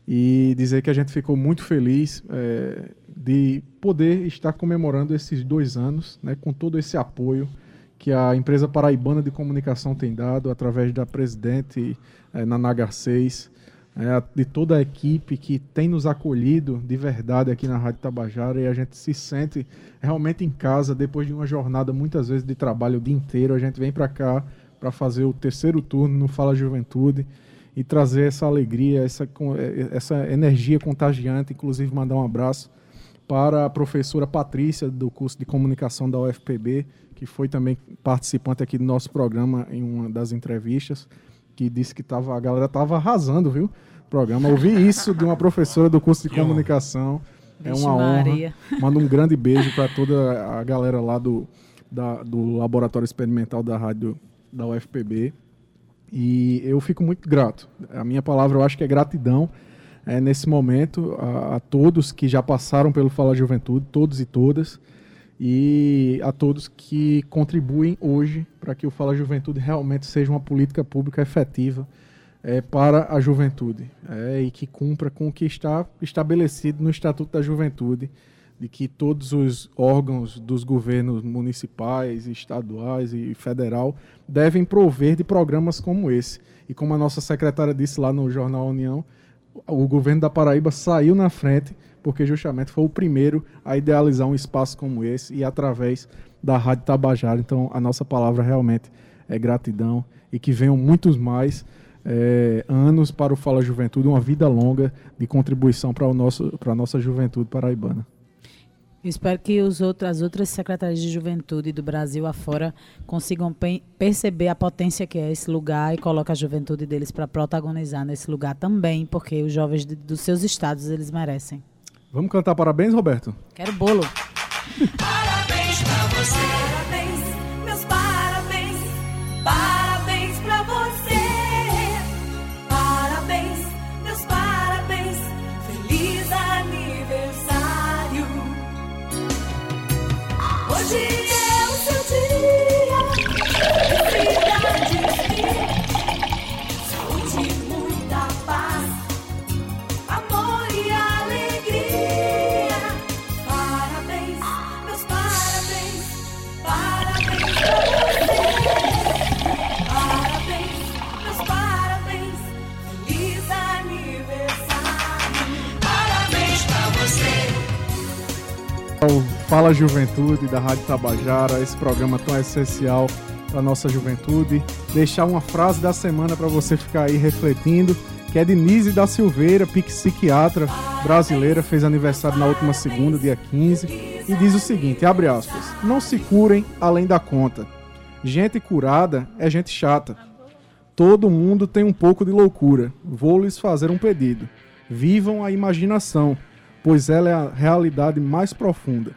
E dizer que a gente ficou muito feliz é, de poder estar comemorando esses dois anos, né, com todo esse apoio que a empresa paraibana de comunicação tem dado através da presidente é, na Nagar 6, é, de toda a equipe que tem nos acolhido de verdade aqui na Rádio Tabajara e a gente se sente realmente em casa depois de uma jornada muitas vezes de trabalho o dia inteiro. A gente vem para cá para fazer o terceiro turno no Fala Juventude e trazer essa alegria, essa, é, essa energia contagiante, inclusive mandar um abraço para a professora Patrícia do curso de comunicação da UFPB, que foi também participante aqui do nosso programa em uma das entrevistas, que disse que tava, a galera estava arrasando, viu? O programa. Ouvi isso de uma professora do curso de comunicação. É uma honra. Manda um grande beijo para toda a galera lá do, da, do Laboratório Experimental da Rádio da UFPB. E eu fico muito grato. A minha palavra eu acho que é gratidão é, nesse momento a, a todos que já passaram pelo Fala Juventude, todos e todas e a todos que contribuem hoje para que o Fala Juventude realmente seja uma política pública efetiva é, para a juventude é, e que cumpra com o que está estabelecido no Estatuto da Juventude, de que todos os órgãos dos governos municipais, estaduais e federal devem prover de programas como esse. E como a nossa secretária disse lá no Jornal União, o governo da Paraíba saiu na frente porque justamente foi o primeiro a idealizar um espaço como esse e através da Rádio Tabajara. Então, a nossa palavra realmente é gratidão e que venham muitos mais é, anos para o Fala Juventude, uma vida longa de contribuição para, o nosso, para a nossa juventude paraibana. Eu espero que os outros, as outras secretarias de juventude do Brasil afora consigam perceber a potência que é esse lugar e coloquem a juventude deles para protagonizar nesse lugar também, porque os jovens de, dos seus estados eles merecem. Vamos cantar parabéns, Roberto? Quero bolo. parabéns pra você. Fala Juventude da Rádio Tabajara, esse programa tão essencial para nossa juventude. Deixar uma frase da semana para você ficar aí refletindo, que é de Nise da Silveira, psiquiatra brasileira, fez aniversário na última segunda, dia 15, e diz o seguinte, abre aspas: "Não se curem além da conta. Gente curada é gente chata. Todo mundo tem um pouco de loucura. Vou lhes fazer um pedido. Vivam a imaginação." pois ela é a realidade mais profunda.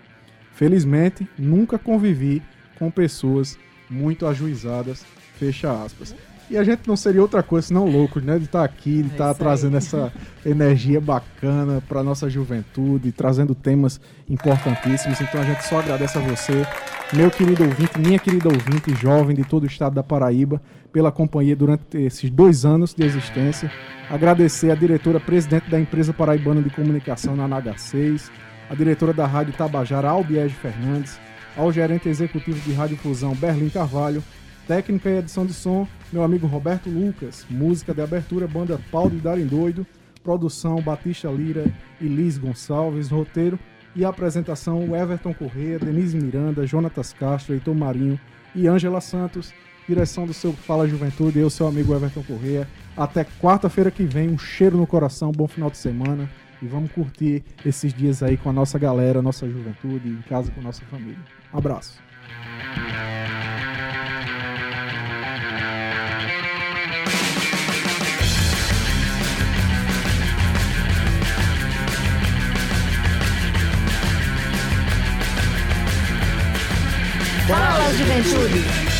Felizmente, nunca convivi com pessoas muito ajuizadas, fecha aspas. E a gente não seria outra coisa senão louco, né? De estar aqui, de estar trazendo essa energia bacana para nossa juventude, trazendo temas importantíssimos. Então a gente só agradece a você, meu querido ouvinte, minha querida ouvinte, jovem de todo o estado da Paraíba, pela companhia durante esses dois anos de existência. Agradecer a diretora presidente da empresa paraibana de comunicação na NH6, a diretora da Rádio Tabajara, Albiege Fernandes, ao gerente executivo de Rádio Fusão, Berlim Carvalho, técnica e edição de som, meu amigo Roberto Lucas, música de abertura, banda Pau de Darem Doido, produção Batista Lira e Liz Gonçalves, roteiro e apresentação Everton Corrêa, Denise Miranda, Jonatas Castro, Heitor Marinho e Ângela Santos, direção do seu Fala Juventude, eu, seu amigo Everton Corrêa. Até quarta-feira que vem, um cheiro no coração, bom final de semana e vamos curtir esses dias aí com a nossa galera, nossa juventude, em casa com a nossa família. Um abraço. Fala, juventude!